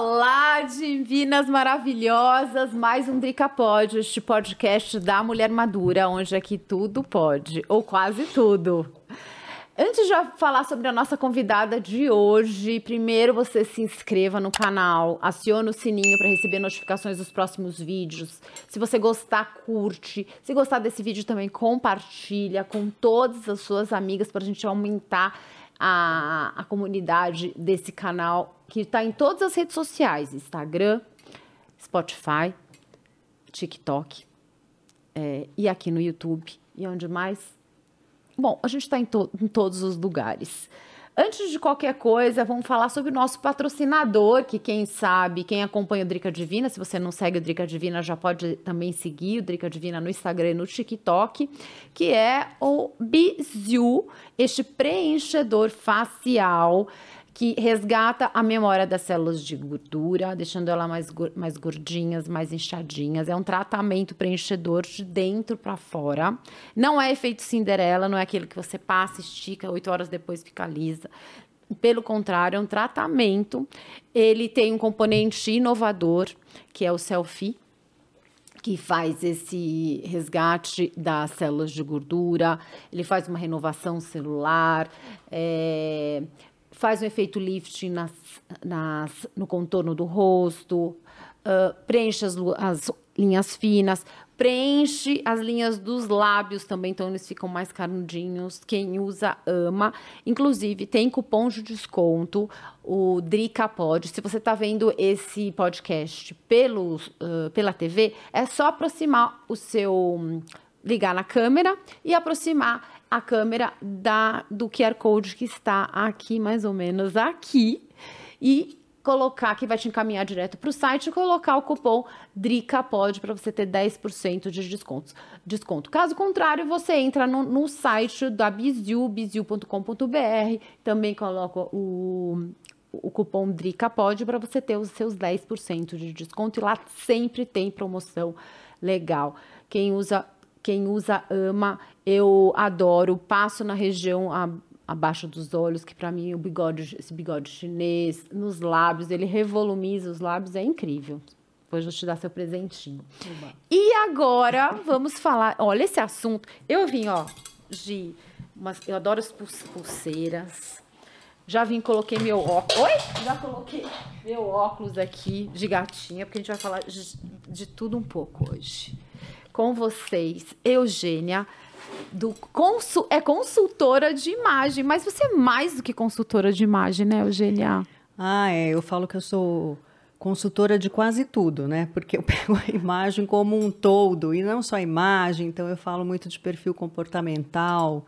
Olá, divinas maravilhosas! Mais um Drica Pode, este podcast da mulher madura, onde aqui tudo pode, ou quase tudo. Antes de falar sobre a nossa convidada de hoje, primeiro você se inscreva no canal, acione o sininho para receber notificações dos próximos vídeos. Se você gostar, curte. Se gostar desse vídeo também, compartilha com todas as suas amigas para a gente aumentar a, a comunidade desse canal que está em todas as redes sociais: Instagram, Spotify, TikTok é, e aqui no YouTube. E onde mais? Bom, a gente está em, to em todos os lugares. Antes de qualquer coisa, vamos falar sobre o nosso patrocinador, que quem sabe, quem acompanha o Drica Divina, se você não segue o Drica Divina, já pode também seguir o Drica Divina no Instagram e no TikTok, que é o Bizu, este preenchedor facial que resgata a memória das células de gordura, deixando ela mais, mais gordinhas, mais inchadinhas. É um tratamento preenchedor de dentro para fora. Não é efeito Cinderela, não é aquele que você passa, estica, oito horas depois fica lisa. Pelo contrário, é um tratamento. Ele tem um componente inovador, que é o selfie, que faz esse resgate das células de gordura, ele faz uma renovação celular, é, faz um efeito lifting nas, nas, no contorno do rosto, uh, preenche as, as, linhas finas, preenche as linhas dos lábios também, então eles ficam mais carnudinhos. Quem usa ama. Inclusive, tem cupom de desconto, o Drica Pod. Se você está vendo esse podcast pelo, uh, pela TV, é só aproximar o seu. ligar na câmera e aproximar a câmera da, do QR Code que está aqui, mais ou menos aqui, e colocar, que vai te encaminhar direto para o site, colocar o cupom DRICAPOD para você ter 10% de descontos, desconto. Caso contrário, você entra no, no site da Biziu, biziu.com.br, também coloca o, o cupom DRICAPOD para você ter os seus 10% de desconto e lá sempre tem promoção legal. Quem usa quem usa ama, eu adoro, passo na região a, abaixo dos olhos, que para mim o bigode, esse bigode chinês, nos lábios, ele revolumiza os lábios, é incrível. Depois vou te dar seu presentinho. Oba. E agora vamos falar, olha esse assunto. Eu vim, ó, de umas, eu adoro as pulseiras. Já vim, coloquei meu óculos. Oi? Já coloquei meu óculos aqui de gatinha, porque a gente vai falar de, de tudo um pouco hoje com vocês, Eugênia, do consul, é consultora de imagem, mas você é mais do que consultora de imagem, né, Eugênia? Ah, é, eu falo que eu sou consultora de quase tudo, né? Porque eu pego a imagem como um todo e não só a imagem, então eu falo muito de perfil comportamental,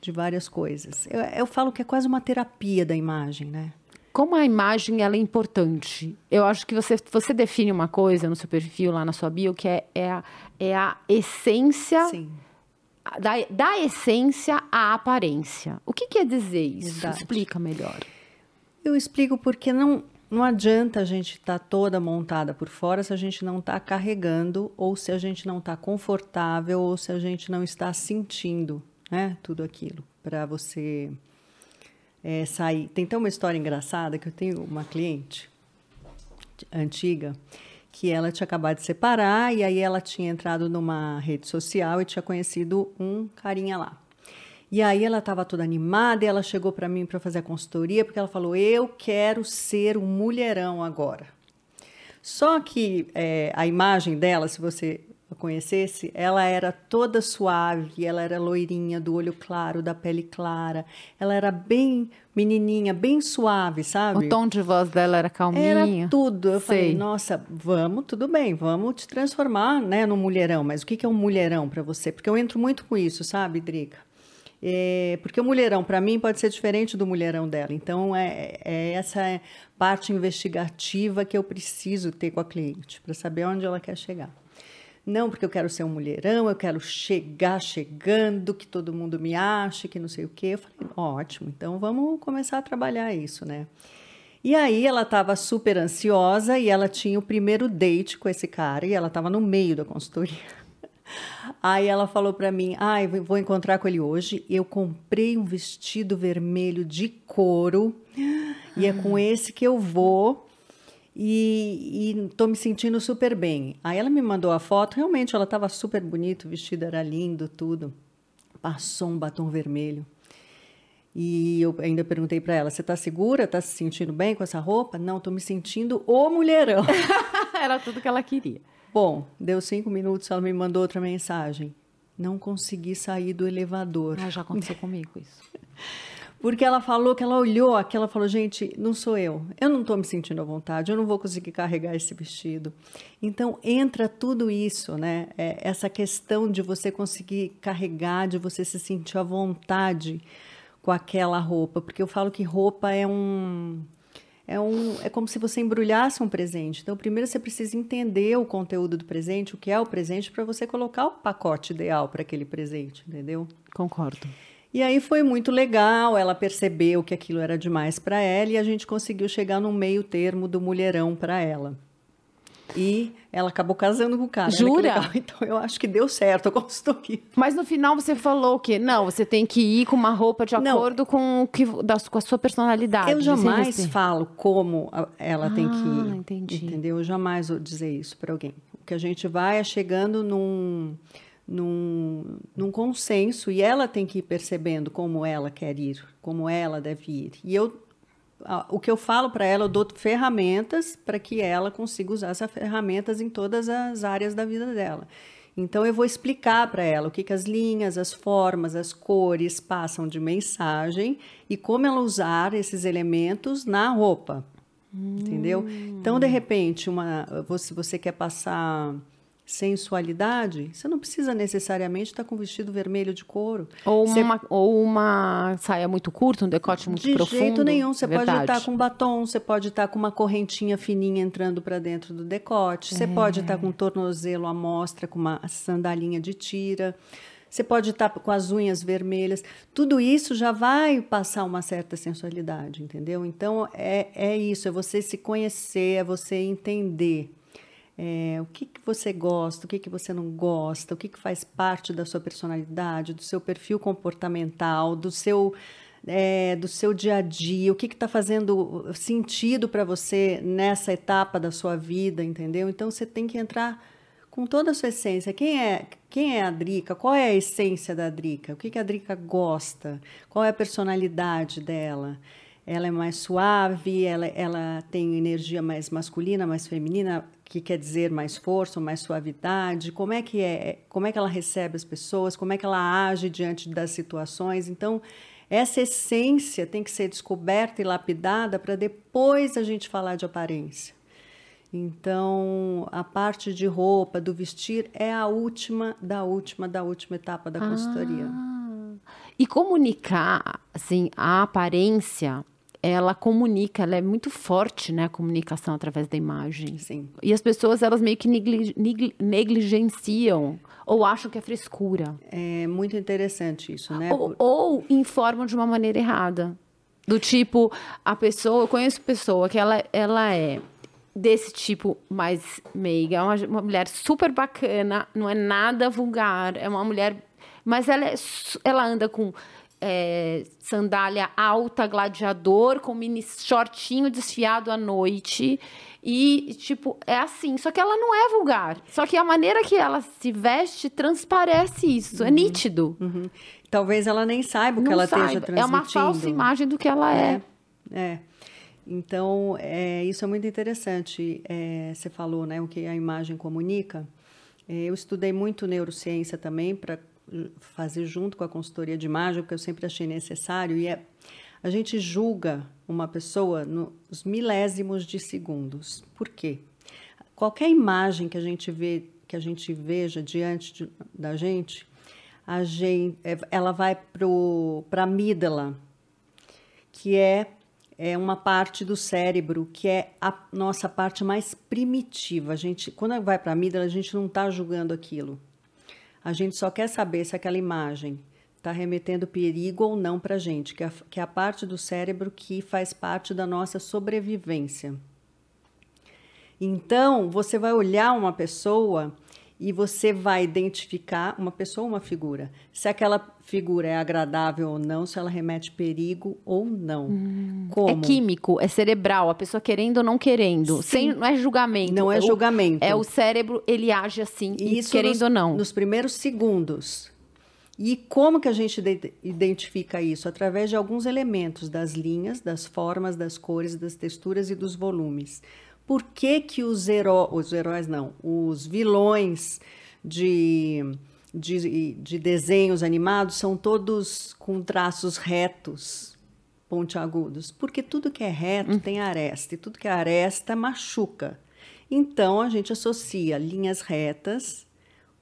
de várias coisas. Eu, eu falo que é quase uma terapia da imagem, né? Como a imagem ela é importante. Eu acho que você, você define uma coisa no seu perfil, lá na sua bio, que é, é, a, é a essência. Sim. Da, da essência à aparência. O que quer dizer isso? Explica melhor. Eu explico porque não, não adianta a gente estar tá toda montada por fora se a gente não está carregando, ou se a gente não está confortável, ou se a gente não está sentindo né, tudo aquilo para você é, sair. Tem até uma história engraçada que eu tenho uma cliente antiga que ela tinha acabado de separar e aí ela tinha entrado numa rede social e tinha conhecido um carinha lá. E aí ela estava toda animada e ela chegou para mim para fazer a consultoria porque ela falou: "Eu quero ser um mulherão agora". Só que é, a imagem dela, se você a conhecesse, ela era toda suave, ela era loirinha, do olho claro, da pele clara. Ela era bem menininha, bem suave, sabe? O tom de voz dela era calminho. Era tudo. Eu Sei. falei, nossa, vamos, tudo bem, vamos te transformar, né, no mulherão. Mas o que é um mulherão para você? Porque eu entro muito com isso, sabe, Drica? É, porque o mulherão, para mim, pode ser diferente do mulherão dela. Então, é, é essa parte investigativa que eu preciso ter com a cliente, para saber onde ela quer chegar. Não, porque eu quero ser um mulherão, eu quero chegar chegando, que todo mundo me ache, que não sei o quê. Eu falei, ótimo, então vamos começar a trabalhar isso, né? E aí ela estava super ansiosa e ela tinha o primeiro date com esse cara e ela estava no meio da consultoria. Aí ela falou para mim: "Ai, ah, vou encontrar com ele hoje. Eu comprei um vestido vermelho de couro e é com esse que eu vou E, e tô me sentindo super bem. Aí ela me mandou a foto, realmente ela estava super bonita, o vestido era lindo, tudo. Passou um batom vermelho. E eu ainda perguntei para ela: você está segura? Está se sentindo bem com essa roupa? Não, estou me sentindo o mulherão. Era tudo que ela queria. Bom, deu cinco minutos, ela me mandou outra mensagem. Não consegui sair do elevador. Ah, já aconteceu comigo isso. Porque ela falou que ela olhou aqui, ela falou: gente, não sou eu. Eu não estou me sentindo à vontade, eu não vou conseguir carregar esse vestido. Então entra tudo isso, né? É, essa questão de você conseguir carregar, de você se sentir à vontade com aquela roupa. Porque eu falo que roupa é um. É, um, é como se você embrulhasse um presente. Então, primeiro você precisa entender o conteúdo do presente, o que é o presente, para você colocar o pacote ideal para aquele presente, entendeu? Concordo. E aí foi muito legal, ela percebeu que aquilo era demais para ela e a gente conseguiu chegar no meio termo do mulherão para ela. E ela acabou casando com o cara. Jura? Então eu acho que deu certo a consultoria. Mas no final você falou que não, você tem que ir com uma roupa de Não. acordo com, o que, da, com a sua personalidade. Eu jamais falo como ela tem que Ah, ir. entendi. Entendeu? Eu jamais vou dizer isso para alguém. O que a gente vai é chegando num, num, num consenso e ela tem que ir percebendo como ela quer ir, como ela deve ir. E eu, o que eu falo para ela, eu dou ferramentas para que ela consiga usar essas ferramentas em todas as áreas da vida dela. Então eu vou explicar para ela o que, que as linhas, as formas, as cores passam de mensagem e como ela usar esses elementos na roupa. Entendeu? Então, de repente, uma, você, você quer passar sensualidade, você não precisa necessariamente estar com um vestido vermelho de couro. Ou Você- uma, ou uma saia muito curta, um decote muito de profundo. jeito nenhum. Você pode Verdade. estar com batom, você pode estar com uma correntinha fininha entrando para dentro do decote, você pode estar com um tornozelo à mostra, com uma sandalinha de tira. Você pode estar com as unhas vermelhas. Tudo isso já vai passar uma certa sensualidade, entendeu? Então, é, é isso. É você se conhecer, é você entender é, o que, que você gosta, o que, que você não gosta, o que, que faz parte da sua personalidade, do seu perfil comportamental, do seu, é, do seu dia a dia, o que está fazendo sentido para você nessa etapa da sua vida, entendeu? Então você tem que entrar com toda a sua essência. Quem é, quem é a Drica? Qual é a essência da Drica? O que, que a Drica gosta? Qual é a personalidade dela? Ela é mais suave, ela, ela tem energia mais masculina, mais feminina, que quer dizer mais força, mais suavidade. Como é que é? Como é que ela recebe as pessoas? Como é que ela age diante das situações? Então, essa essência tem que ser descoberta e lapidada para depois a gente falar de aparência. Então, a parte de roupa, do vestir, é a última da última da última etapa da consultoria. Ah. E comunicar, assim, a aparência, ela comunica, ela é muito forte, né? A comunicação através da imagem. Sim. E as pessoas, elas meio que negli- negli- negligenciam ou acham que é frescura. É muito interessante isso, né? Ou, ou informam de uma maneira errada. Do tipo, a pessoa, eu conheço pessoa que ela, ela é desse tipo mais meiga, é uma, uma mulher super bacana, não é nada vulgar, é uma mulher. Mas ela, é, ela anda com é, sandália alta, gladiador, com mini shortinho desfiado à noite. E, tipo, é assim. Só que ela não é vulgar. Só que a maneira que ela se veste transparece isso. É nítido. Uhum. Talvez ela nem saiba o que Não ela saiba. esteja transmitindo. É uma falsa imagem do que ela é. É, é. Então, é, isso é muito interessante. É, você falou, né, o que a imagem comunica. É, eu estudei muito neurociência também para fazer junto com a consultoria de imagem, porque eu sempre achei necessário. E é, a gente julga uma pessoa nos milésimos de segundos. Por quê? Qualquer imagem que a gente vê, que a gente veja diante de- da gente, a gente, é, ela vai para a amígdala, que é, é uma parte do cérebro que é a nossa parte mais primitiva. A gente, quando vai para a amígdala, a gente não está julgando aquilo. A gente só quer saber se aquela imagem está remetendo perigo ou não para a gente, que é, que é a parte do cérebro que faz parte da nossa sobrevivência. Então, você vai olhar uma pessoa e você vai identificar uma pessoa ou uma figura. Se aquela figura é agradável ou não, se ela remete perigo ou não. Como? É químico, é cerebral, a pessoa querendo ou não querendo. Sem, não é julgamento. Não é O- julgamento. É o cérebro, ele age assim, Isso querendo nos, ou não. Nos primeiros segundos. E como que a gente ide- identifica isso? Através de alguns elementos, das linhas, das formas, das cores, das texturas e dos volumes. Por que que os, heró os heróis, não, os vilões de, de, de desenhos animados são todos com traços retos, pontiagudos? Porque tudo que é reto tem aresta, e tudo que é aresta machuca. Então, a gente associa linhas retas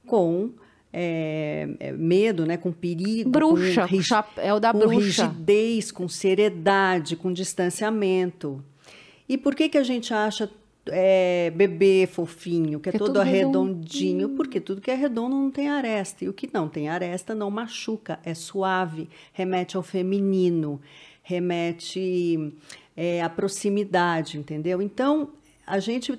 com é, é, medo, né, com perigo, Bruxa, com, rig- chapéu da com bruxa. rigidez, com seriedade, com distanciamento. E por que que a gente acha é, bebê fofinho, que é Que é todo arredondinho? Porque tudo que é redondo não tem aresta. E o que não tem aresta não machuca, é suave, remete ao feminino, remete é, à proximidade, entendeu? Então, a gente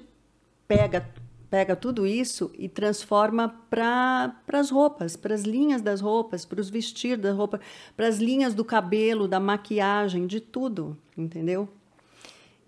pega pega tudo isso e transforma para as roupas, para as linhas das roupas, para os vestidos da roupa, para as linhas do cabelo, da maquiagem, de tudo, entendeu?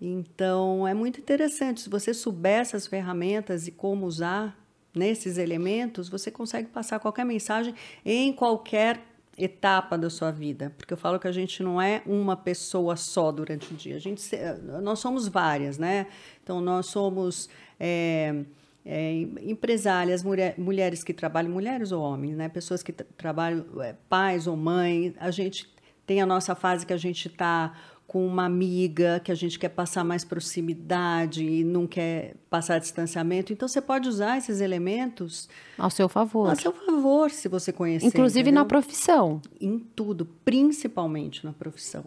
Então é muito interessante. Se você souber essas ferramentas e como usar nesses elementos, você consegue passar qualquer mensagem em qualquer etapa da sua vida, porque eu falo que a gente não é uma pessoa só durante o dia. A gente, se- nós somos várias, né? Então nós somos é, é, empresárias, mulher- mulheres que trabalham, mulheres ou homens, né? Pessoas que tra- trabalham, é, pais ou mães. A gente tem a nossa fase que a gente está com uma amiga, que a gente quer passar mais proximidade e não quer passar distanciamento. Então você pode usar esses elementos Ao seu favor. a seu favor, se você conhecer. Inclusive na entendeu? profissão. Em tudo, principalmente na profissão.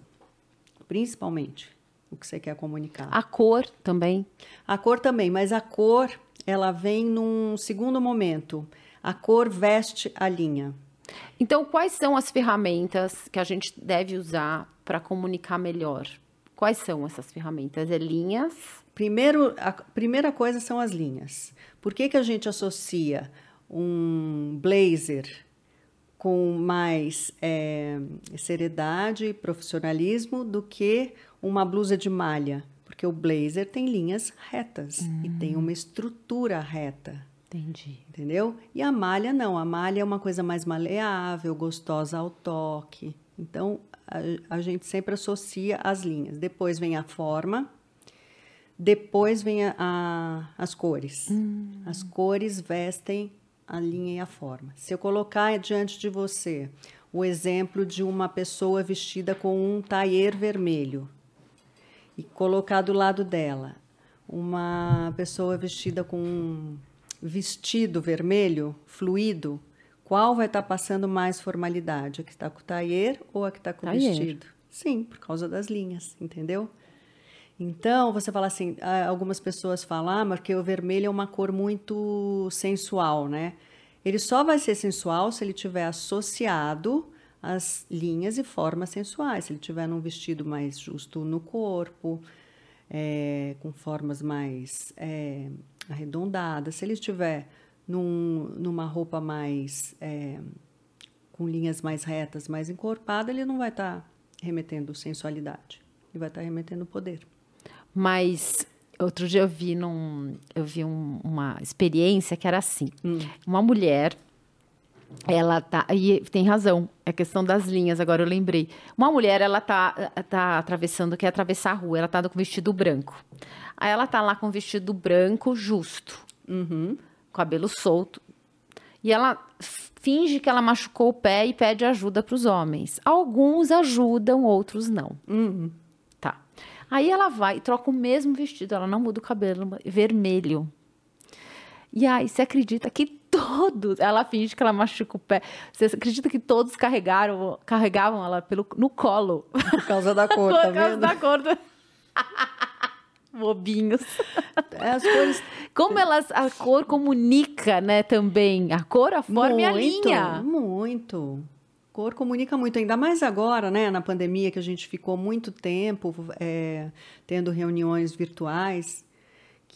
Principalmente o que você quer comunicar. A cor também. A cor também, mas a cor ela vem num segundo momento. A cor veste a linha. Então, quais são as ferramentas que a gente deve usar para comunicar melhor? Quais são essas ferramentas? É linhas? Primeiro, a primeira coisa são as linhas. Por que, que a gente associa um blazer com mais é, seriedade e profissionalismo do que uma blusa de malha? Porque o blazer tem linhas retas e tem uma estrutura reta. Entendi. Entendeu? E a malha não, a malha é uma coisa mais maleável, gostosa ao toque. Então a, a gente sempre associa as linhas. Depois vem a forma, depois vem a, a- as cores. As cores vestem a linha e a forma. Se eu colocar diante de você o exemplo de uma pessoa vestida com um taier vermelho e colocar do lado dela uma pessoa vestida com um vestido vermelho, fluido, qual vai estar passando mais formalidade? A que está com o taier ou a que está com o vestido? Sim, por causa das linhas, entendeu? Então, você fala assim, algumas pessoas falam, ah, porque o vermelho é uma cor muito sensual, né? Ele só vai ser sensual se ele tiver associado às linhas e formas sensuais. Se ele tiver num vestido mais justo no corpo, é, com formas mais é, arredondadas. Se ele estiver num, numa roupa mais é, com linhas mais retas, mais encorpada, ele não vai estar remetendo sensualidade. Ele vai estar remetendo poder. Mas outro dia eu vi num, eu vi um- uma experiência que era assim. Hum. Uma mulher, ela tá, e tem razão, é a questão das linhas, agora eu lembrei. Uma mulher, ela tá, tá atravessando, quer atravessar a rua, ela tá com vestido branco. Aí ela tá lá com vestido branco justo, Uhum. cabelo solto. E ela finge que ela machucou o pé e pede ajuda para os homens. Alguns ajudam, outros não. Uhum. Tá. Aí ela vai e troca o mesmo vestido, ela não muda o cabelo vermelho. E aí, você acredita que todos, ela finge que ela machuca o pé. Você acredita que todos carregaram, carregavam ela pelo, no colo? Por causa da cor, Por tá causa vendo? da cor do... Bobinhos. É, As cores Como elas, a cor comunica, né, também. A cor, a forma e a muito, linha. Muito. Cor comunica muito, ainda mais agora, né, na pandemia, que a gente ficou muito tempo é, tendo reuniões virtuais,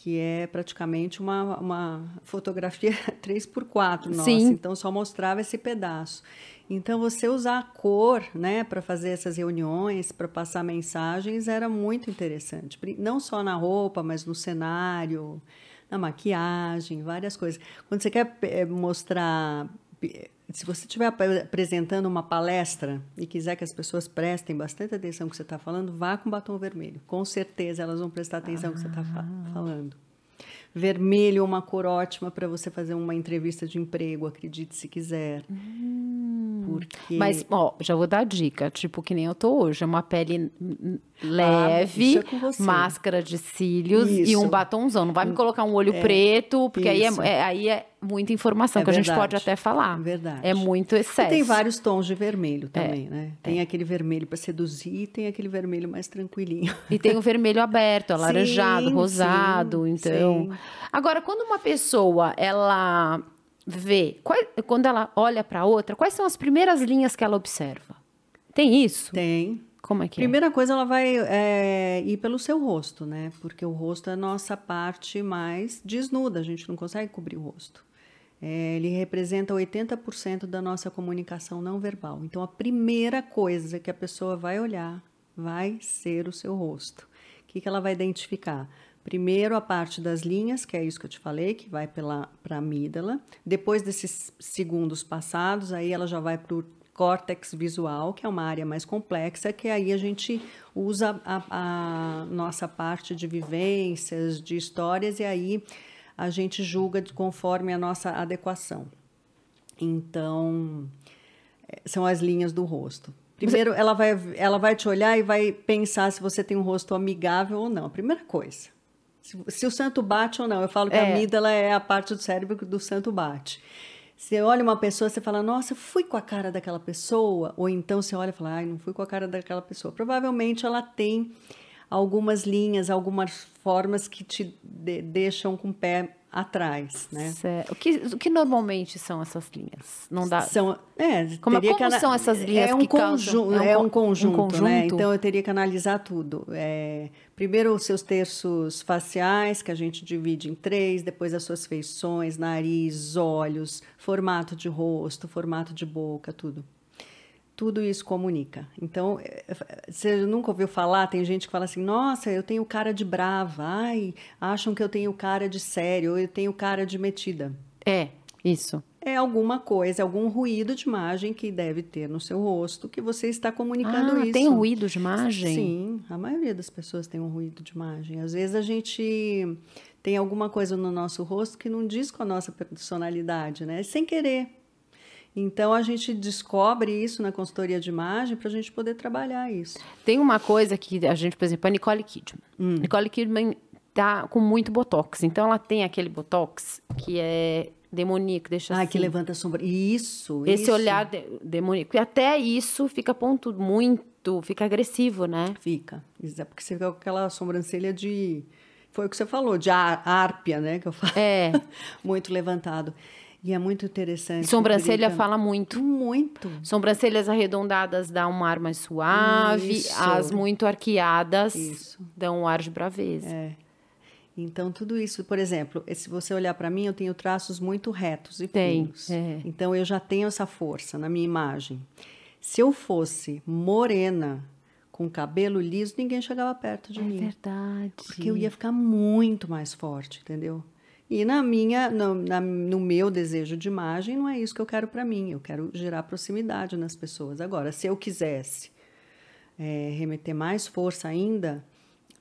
que é praticamente uma, uma fotografia 3x4 nossa. Sim. Então só mostrava esse pedaço. Então você usar a cor, né, para fazer essas reuniões, para passar mensagens, era muito interessante. Não só na roupa, mas no cenário, na maquiagem, várias coisas. Quando você quer eh, mostrar, se você estiver ap- apresentando uma palestra e quiser que as pessoas prestem bastante atenção no que você está falando, vá com batom vermelho. Com certeza elas vão prestar atenção no que você está falando. Vermelho é uma cor ótima para você fazer uma entrevista de emprego, acredite se quiser. Porque Mas, ó, já vou dar dica. Tipo, que nem eu tô hoje. É uma pele hum, leve, isso é máscara de cílios e Isso. um batomzão. Não vai me colocar um olho preto, porque aí isso. é, é- aí é muita informação É que a gente verdade. pode até falar. Verdade. É muito E excesso. tem vários tons de vermelho É, também, né? Tem aquele vermelho para seduzir e tem aquele vermelho mais tranquilinho. E tem o vermelho aberto, alaranjado, Sim, rosado, sim, então. sim. Agora, quando uma pessoa ela vê, qual- quando ela olha para outra, quais são as primeiras linhas que ela observa? Tem isso? Tem. Como é que Primeira coisa, ela vai é, ir pelo seu rosto, né? Porque o rosto é a nossa parte mais desnuda, a gente não consegue cobrir o rosto. É, ele representa 80% da nossa comunicação não verbal. Então, a primeira coisa que a pessoa vai olhar vai ser o seu rosto. O que, que ela vai identificar? Primeiro, a parte das linhas, que é isso que eu te falei, que vai para a amígdala. Depois desses segundos passados, aí ela já vai para o córtex visual, que é uma área mais complexa, que aí a gente usa a, a nossa parte de vivências, de histórias, e aí a gente julga de- conforme a nossa adequação. Então, eh, são as linhas do rosto. Primeiro, ela vai, ela vai te olhar e vai pensar se você tem um rosto amigável ou não. A primeira coisa. Se, se o santo bate ou não. Eu falo que a É. amígdala é a parte do cérebro que do santo bate. Você olha uma pessoa, você fala, nossa, eu fui com a cara daquela pessoa. Ou então você olha e fala, ai, não fui com a cara daquela pessoa. Provavelmente ela tem algumas linhas, algumas formas que te de- deixam com o pé atrás, né? Certo. O que, o que normalmente são essas linhas? Não dá. São, é, Como- como que ana- são essas linhas é um que causam- conjunto, é um é um um conjunto, né? conjunto? Então eu teria que analisar tudo. É, primeiro os seus terços faciais, que a gente divide em três, depois as suas feições, nariz, olhos, formato de rosto, formato de boca, tudo. Tudo isso comunica. Então, é, é, você nunca ouviu falar? Tem gente que fala assim: nossa, eu tenho cara de brava, ai, acham que eu tenho cara de sério, eu tenho cara de metida É, isso. É alguma coisa, algum ruído de imagem que deve ter no seu rosto que você está comunicando ah, isso. tem ruído de imagem? Sim, a maioria das pessoas tem um ruído de imagem. Às vezes a gente tem alguma coisa no nosso rosto que não diz com a nossa personalidade, né? Sem querer. Então a gente descobre isso na consultoria de imagem para a gente poder trabalhar isso. Tem uma coisa que a gente, por exemplo, a Nicole Kidman. Hum. Nicole Kidman tá com muito botox. Então ela tem aquele botox que é demoníaco, deixa Ah, assim. que levanta a sombra. Isso, Esse isso. olhar de- demoníaco. E até isso fica ponto muito, fica agressivo, né? Fica. É porque você fica com aquela sobrancelha de. Foi o que você falou, de árpia, né? Que eu falo. É. muito levantado. E é muito interessante. Sobrancelha Drica. fala muito. Muito. Sobrancelhas arredondadas dão um ar mais suave, Isso. as muito arqueadas Isso. dão um ar de braveza. É. Então, tudo isso, por exemplo, se você olhar para mim, eu tenho traços muito retos e Tem, finos. é. Então, eu já tenho essa força na minha imagem. Se eu fosse morena, com cabelo liso, ninguém chegava perto de É mim. verdade. Porque eu ia ficar muito mais forte, entendeu? E na minha, no, na- no meu desejo de imagem, não é isso que eu quero para mim. Eu quero gerar proximidade nas pessoas. Agora, se eu quisesse é, remeter mais força ainda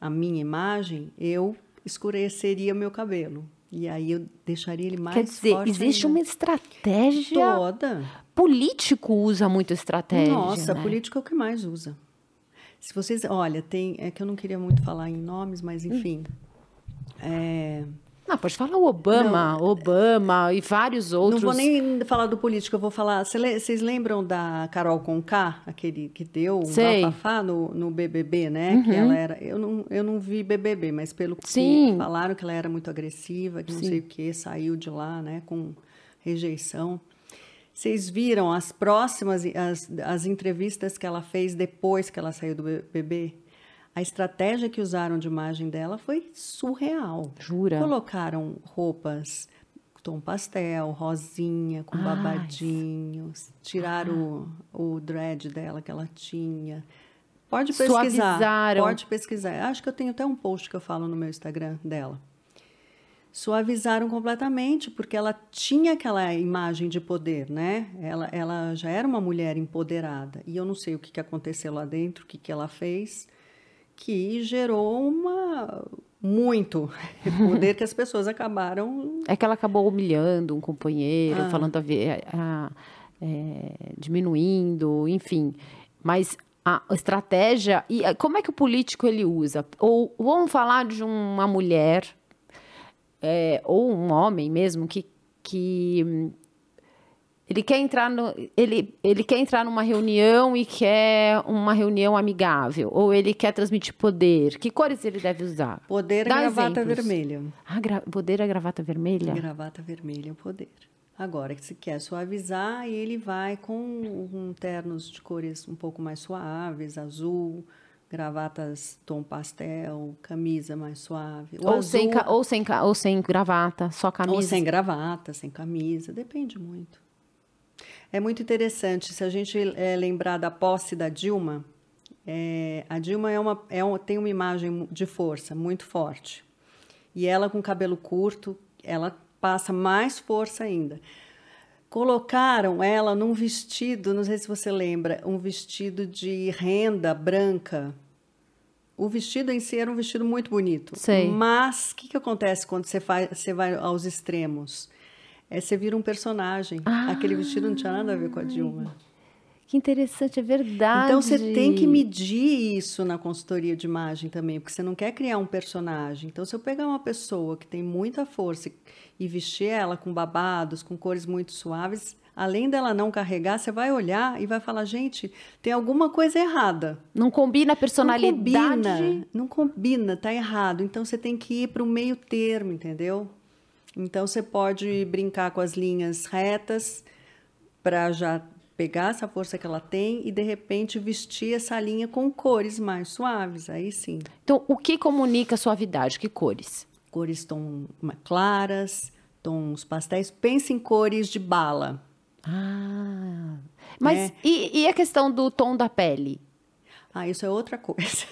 à minha imagem, eu escureceria meu cabelo. E aí eu deixaria ele mais Quer dizer, forte existe ainda. uma estratégia. toda. Político usa muito estratégia. Nossa, né? político é o que mais usa. Se vocês, olha, tem, é que eu não queria muito falar em nomes, mas enfim. É, Não, pode falar o Obama, Obama e vários outros. Não vou nem falar do político, eu vou falar. Vocês lembram da Carol Conká, aquele que deu um Sei. Uhum. bafafá no, no BBB, né? Que ela era. Eu não, eu não vi BBB, mas pelo que Sim. falaram que ela era muito agressiva, que não sei o que, saiu de lá, né? Com rejeição. Vocês viram as próximas, as, as entrevistas que ela fez depois que ela saiu do BBB? A estratégia que usaram de imagem dela foi surreal. Jura? Colocaram roupas tom pastel, rosinha, com Ai. babadinhos, tiraram o, o dread dela que ela tinha. Pode pesquisar. Suavizaram. Pode pesquisar. Acho que eu tenho até um post que eu falo no meu Instagram dela. Suavizaram completamente, porque ela tinha aquela imagem de poder, né? Ela, ela já era uma mulher empoderada. E eu não sei o que, que aconteceu lá dentro, o que, que ela fez, que gerou uma muito poder que as pessoas acabaram É que ela acabou humilhando um companheiro, Ah. falando a, ve- a- é, diminuindo, enfim. Mas a estratégia e a- como é que o político ele usa? Ou vamos falar de uma mulher é, ou um homem mesmo que, que hum, ele quer entrar no, ele, ele quer entrar numa reunião e quer uma reunião amigável ou ele quer transmitir poder. Que cores ele deve usar? poder Dá gravata exemplos. vermelha. Ah, gra- poder é gravata vermelha? Gravata vermelha é o poder. Agora, se quer suavizar, ele vai com um ternos de cores um pouco mais suaves, azul, gravatas tom pastel, camisa mais suave. Ou, sem, azul- ou, sem, ou sem gravata, só camisa. Ou sem gravata, sem camisa, depende muito. É muito interessante, se a gente eh, lembrar da posse da Dilma, eh, a Dilma é uma, é um- tem uma imagem de força muito forte. E ela com cabelo curto, ela passa mais força ainda. Colocaram ela num vestido, não sei se você lembra, um vestido de renda branca. O vestido em si era um vestido muito bonito. Sei. Mas o que, que acontece quando você, faz, você vai aos extremos? É, você vira um personagem. Aquele vestido não tinha nada a ver com a Dilma. Que interessante, é verdade. Então você tem que medir isso na consultoria de imagem também, porque você não quer criar um personagem. Então, se eu pegar uma pessoa que tem muita força e vestir ela com babados, com cores muito suaves, além dela não carregar, você vai olhar e vai falar: gente, tem alguma coisa errada. Não combina a Não personalidade. combina, não combina, tá errado. Então você tem que ir para o meio termo, entendeu? Então você pode brincar com as linhas retas para já pegar essa força que ela tem e de repente vestir essa linha com cores mais suaves. Aí sim, Então, o que comunica suavidade? Que cores? cores tom claras, tons pastéis. Pense em cores de bala. Ah. Mas É. e, e a questão do tom da pele? Ah, isso é outra coisa.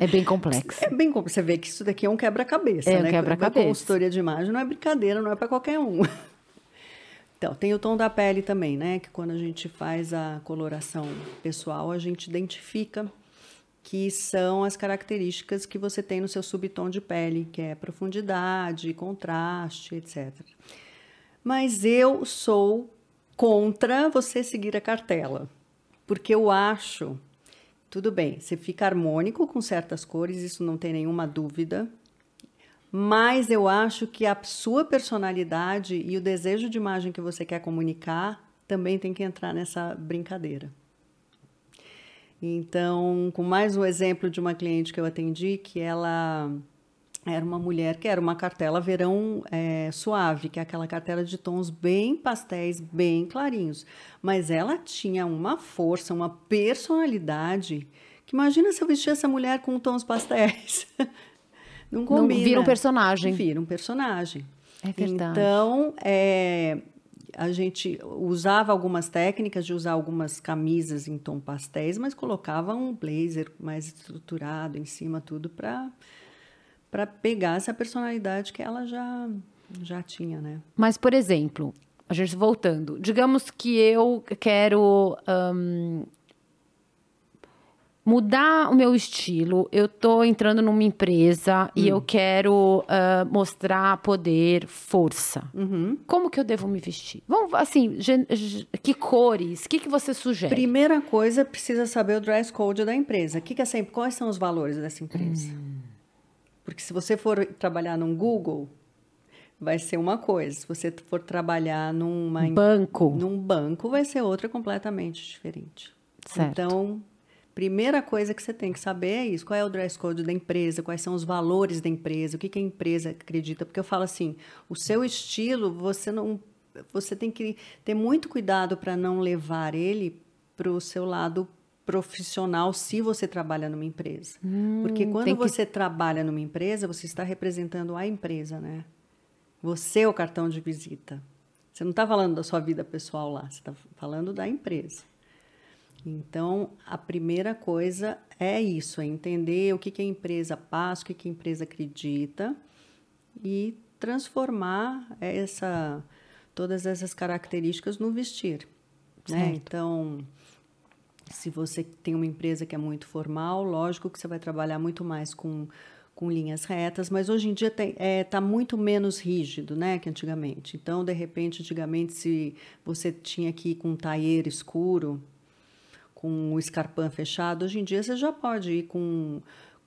É bem complexo. É bem como você vê que isso daqui é um quebra-cabeça, É um né? quebra-cabeça. A consultoria de imagem não é brincadeira, não é para qualquer um. Então, tem o tom da pele também, né? Que quando a gente faz a coloração pessoal, a gente identifica que são as características que você tem no seu subtom de pele, que é profundidade, contraste, etc. Mas eu sou contra você seguir a cartela, porque eu acho tudo bem, você fica harmônico com certas cores, isso não tem nenhuma dúvida. Mas eu acho que a sua personalidade e o desejo de imagem que você quer comunicar também tem que entrar nessa brincadeira. Então, com mais um exemplo de uma cliente que eu atendi, que ela era uma mulher que era uma cartela verão é, suave, que é aquela cartela de tons bem pastéis, bem clarinhos. Mas ela tinha uma força, uma personalidade, que imagina se eu vestir essa mulher com tons pastéis. Não combina. vira um personagem. Vira um personagem. É verdade. Então, é, a gente usava algumas técnicas de usar algumas camisas em tom pastéis, mas colocava um blazer mais estruturado em cima, tudo para para pegar essa personalidade que ela já já tinha, né? Mas, por exemplo, a gente voltando, digamos que eu quero ahn, mudar o meu estilo, eu tô entrando numa empresa e eu quero ah, mostrar poder, força. Como que eu devo me vestir? Vamos, assim, que cores? O que, que você sugere? Primeira coisa, precisa saber o dress code da empresa. Que, que é sempre, quais são os valores dessa empresa? Porque se você for trabalhar num Google, vai ser uma coisa. Se você for trabalhar numa em- Banco. num banco, vai ser outra completamente diferente. Certo. Então, primeira coisa que você tem que saber é isso: qual é o dress code da empresa, quais são os valores da empresa, o que, que a empresa acredita. Porque eu falo assim, o seu estilo, você não. Você tem que ter muito cuidado para não levar ele para o seu lado profissional se você trabalha numa empresa. Porque quando tem que- você trabalha numa empresa, você está representando a empresa, né? Você é o cartão de visita. Você não está falando da sua vida pessoal lá, você está falando da empresa. Então, a primeira coisa é isso, é entender o que, que a empresa passa, o que, que a empresa acredita e transformar essa, todas essas características no vestir. Né? Então, se você tem uma empresa que é muito formal, lógico que você vai trabalhar muito mais com, com linhas retas, mas hoje em dia está muito menos rígido né, que antigamente. Então, de repente, antigamente, se você tinha que ir com um taier escuro, com o escarpão fechado, hoje em dia você já pode ir com,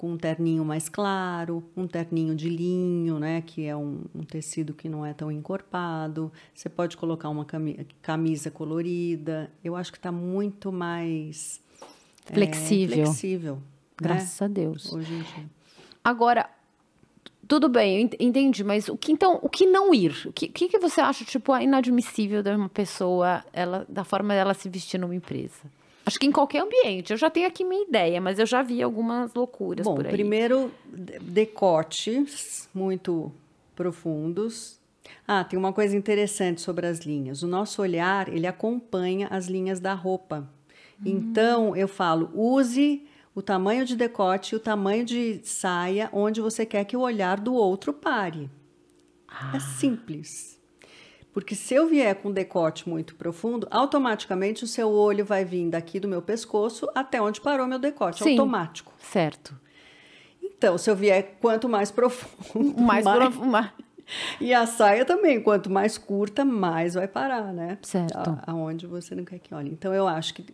com um terninho mais claro, um terninho de linho, né, que é um, um tecido que não é tão encorpado. Você pode colocar uma cami- camisa colorida. Eu acho que está muito mais é, Flexível. flexível, né, Graças a Deus. hoje em dia. Agora, tudo bem, entendi, mas o que então, o que não ir? O que, o que, que você acha, tipo, inadmissível de uma pessoa, ela, da forma dela se vestir numa empresa? Acho que em qualquer ambiente. Eu já tenho aqui minha ideia, mas eu já vi algumas loucuras Bom, por aí. primeiro, de- decotes muito profundos. Ah, tem uma coisa interessante sobre as linhas. O nosso olhar, ele acompanha as linhas da roupa. Então, eu falo, use o tamanho de decote e o tamanho de saia onde você quer que o olhar do outro pare. É simples. Porque se eu vier com um decote muito profundo, automaticamente o seu olho vai vir daqui do meu pescoço até onde parou meu decote. Sim. Automático. Certo. Então, se eu vier quanto mais profundo, Mais, mais- profu- ma- e a saia também, quanto mais curta, mais vai parar, né? Certo. A- aonde você não quer que olhe. Então, eu acho que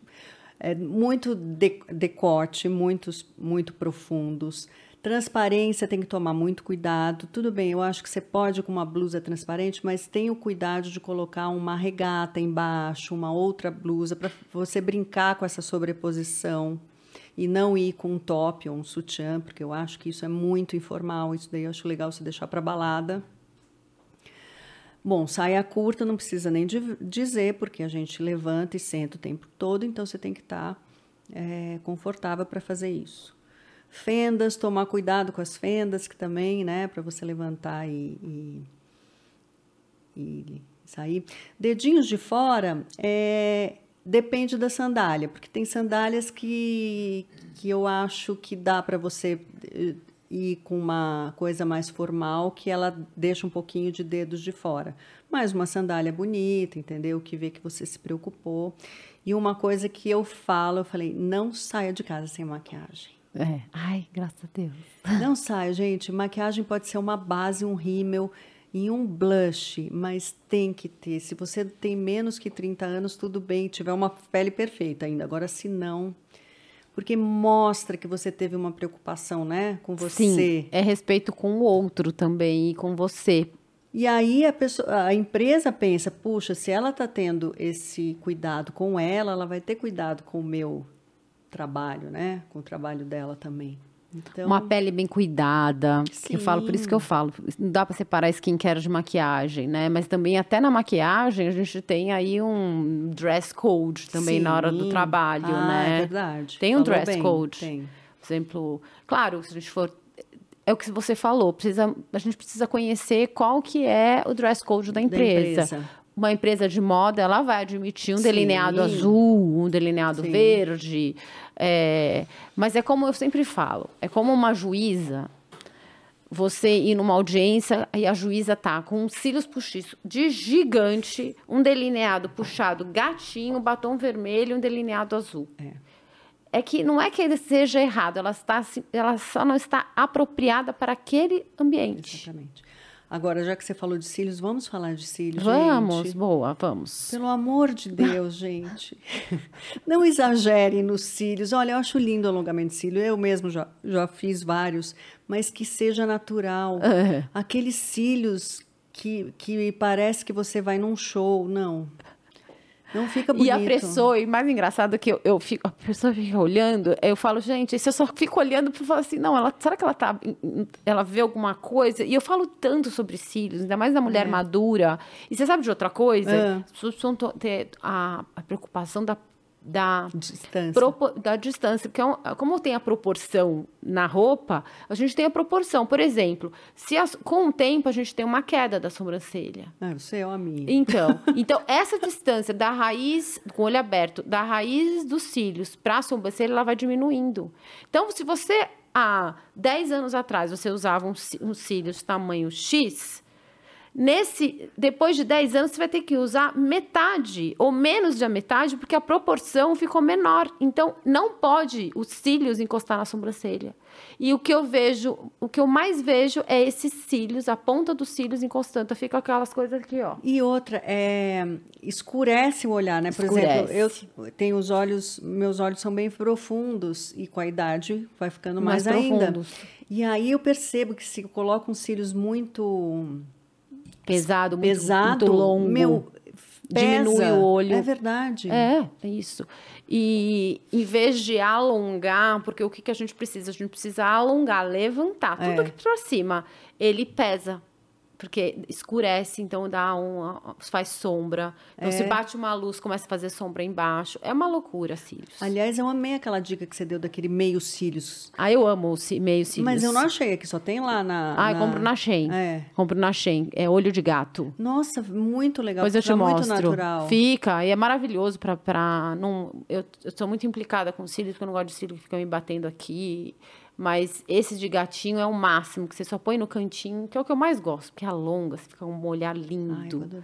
é muito de- decote, muitos, muito profundos. Transparência tem que tomar muito cuidado. Tudo bem, eu acho que você pode com uma blusa transparente, mas tenha o cuidado de colocar uma regata embaixo, uma outra blusa, para você brincar com essa sobreposição e não ir com um top ou um sutiã, porque eu acho que isso é muito informal. Isso daí eu acho legal você deixar para balada. Bom, saia curta não precisa nem dizer, porque a gente levanta e senta o tempo todo, então você tem que estar é, confortável para fazer isso. Fendas, tomar cuidado com as fendas, que também, né, para você levantar e, e, e sair. Dedinhos de fora, é, depende da sandália, porque tem sandálias que, que eu acho que dá para você eh, ir com uma coisa mais formal, que ela deixa um pouquinho de dedos de fora. Mas uma sandália bonita, entendeu? Que vê que você se preocupou. E uma coisa que eu falo, eu falei, não saia de casa sem maquiagem. É. Ai, graças a Deus. Não saia, gente. Maquiagem pode ser uma base, um rímel e um blush, mas tem que ter. Se você tem menos que 30 anos, tudo bem, tiver uma pele perfeita ainda. Agora, se não, porque mostra que você teve uma preocupação, né, com você. Sim, é respeito com o outro também e com você. E aí a, pessoa, a empresa pensa, puxa, se ela está tendo esse cuidado com ela, ela vai ter cuidado com o meu trabalho, né? Com o trabalho dela também. Então, Uma pele bem cuidada. que Eu falo, por isso que eu Sim. falo. Não dá pra separar skincare de maquiagem, né? Mas também, até na maquiagem, a gente tem aí um dress code também na hora do sim. trabalho, ah, né? É verdade. Tem um Falou dress bem, code. Tem. Por exemplo, claro, se a gente for. É o que você falou, precisa, a gente precisa conhecer qual que é o dress code da empresa. empresa. Uma empresa de moda, ela vai admitir um Sim. delineado azul, um delineado Sim. verde. é, mas é como eu sempre falo, é como uma juíza você ir numa audiência e a juíza tá com um cílios postiços de gigante, um delineado puxado gatinho, batom vermelho, um delineado azul. É. que não é que ele seja errado, ela, está, ela só não está apropriada para aquele ambiente. Exatamente. Agora, já que você falou de cílios, vamos falar de cílios, Vamos, gente. boa, vamos. Pelo amor de Deus, gente. Não exagerem nos cílios. Olha, eu acho lindo o alongamento de cílio. Eu mesmo já, já fiz vários, mas que seja natural. É. Aqueles cílios que, que parece que você vai num show. Não. Não fica bonito. E a pessoa, e mais engraçado que eu, eu fico, a pessoa fica olhando, eu falo, gente, se eu só fico olhando para falar assim, não, ela, será que ela tá, ela vê alguma coisa? E eu falo tanto sobre cílios, ainda mais da mulher madura. E você sabe de outra coisa? É. As pessoas precisam ter a, a preocupação da da Distância. propo- da distância, porque é um- como tem a proporção na roupa, a gente tem a proporção. Por exemplo, se as- com o tempo a gente tem uma queda da sobrancelha. Ah, o seu, a minha. Então, então essa distância da raiz, com o olho aberto, da raiz dos cílios para a sobrancelha, ela vai diminuindo. Então, se você há 10 anos atrás você usava um, ci- um cílios tamanho X, nesse depois de 10 anos você vai ter que usar metade ou menos de a metade, porque a proporção ficou menor. Então, não pode os cílios encostar na sobrancelha. E o que eu vejo, o que eu mais vejo é esses cílios, a ponta dos cílios encostando. Fica aquelas coisas aqui, ó. E outra, é, escurece o olhar, né? Por Escurece. exemplo, eu tenho os olhos, meus olhos são bem profundos e com a idade vai ficando Mais mais, ainda. profundos. E aí eu percebo que se eu coloco uns cílios muito pesado, muito, pesado, muito longo. meu, diminui pesa. o olho. É verdade. É, é isso. E em vez de alongar, porque o que, que a gente precisa? A gente precisa alongar, levantar, tudo É. aqui pra cima. Ele pesa. Porque escurece, então dá um. faz sombra. Então, É. se bate uma luz, começa a fazer sombra embaixo. É uma loucura, cílios. Aliás, eu amei aquela dica que você deu daquele meio cílios. Ah, eu amo o meio cílios. Mas eu não achei aqui, só tem lá na. Ah, eu na... compro na Shein. É. Compro na Shein. É olho de gato. Nossa, muito legal. Depois eu te fica muito mostro. natural. Fica, e é maravilhoso pra. pra não, eu, eu sou muito implicada com cílios, porque eu não gosto de cílio que fica me batendo aqui. Mas esse de gatinho é o máximo, que você só põe no cantinho, que é o que eu mais gosto, porque alonga, você fica um olhar Ai, lindo. adoro.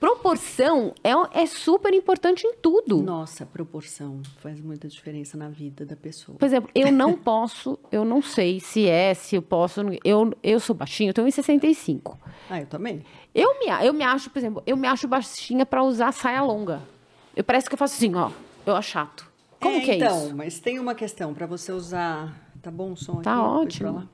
Proporção é, é super importante em tudo. Nossa, proporção faz muita diferença na vida da pessoa. Por exemplo, eu não posso, eu não sei se é, se eu posso. Eu, eu sou baixinha, eu tenho 1,65. Ah, eu também. Eu me, eu me acho, por exemplo, eu me acho baixinha pra usar saia longa. Eu parece que eu faço assim, ó. Eu achato. Como que é então, isso? mas tem uma questão para você usar. Tá bom o som aqui? Tá Pode ir ótimo.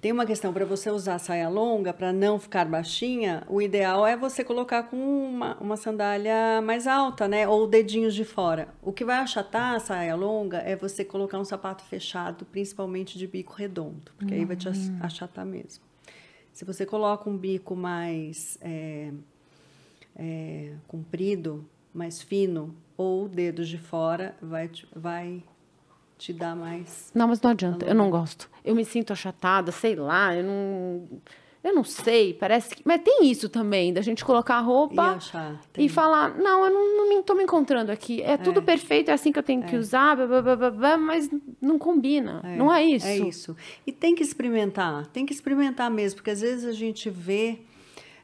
Tem uma questão para você usar saia longa, para não ficar baixinha. O ideal é você colocar com uma, uma sandália mais alta, né? Ou dedinhos de fora. O que vai achatar a saia longa é você colocar um sapato fechado, principalmente de bico redondo, porque aí vai te Hum. achatar mesmo. Se você coloca um bico mais é, é, comprido, mais fino, ou dedos de fora, vai vai te dar mais. Não, mas não adianta, eu não gosto. Eu me sinto achatada, sei lá, eu não. Eu não sei, parece que. Mas tem isso também, da gente colocar a E roupa achar. e, falar: não, eu não, não me, tô me encontrando aqui. É tudo perfeito, é assim que eu tenho que usar, blá, blá, blá, mas não combina. não é isso. É isso. E tem que experimentar, tem que experimentar mesmo, porque às vezes a gente vê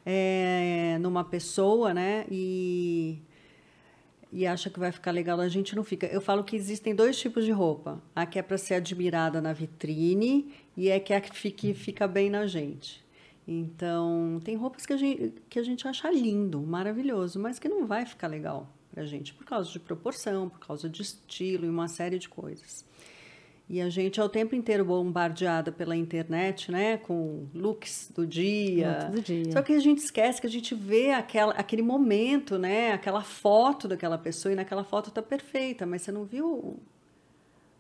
é, numa pessoa, né, e, e acha que vai ficar legal, a gente não fica. Eu falo que existem dois tipos de roupa: a que é para ser admirada na vitrine e é que é a que fica, fica bem na gente. Então, tem roupas que a, gente, que a gente acha lindo, maravilhoso, mas que não vai ficar legal pra gente por causa de proporção, por causa de estilo e uma série de coisas. E a gente é o tempo inteiro bombardeada pela internet, né? Com looks do dia. Looks do dia. Só que a gente esquece que a gente vê aquela, aquele momento, né? Aquela foto daquela pessoa e naquela foto tá perfeita, mas você não viu o,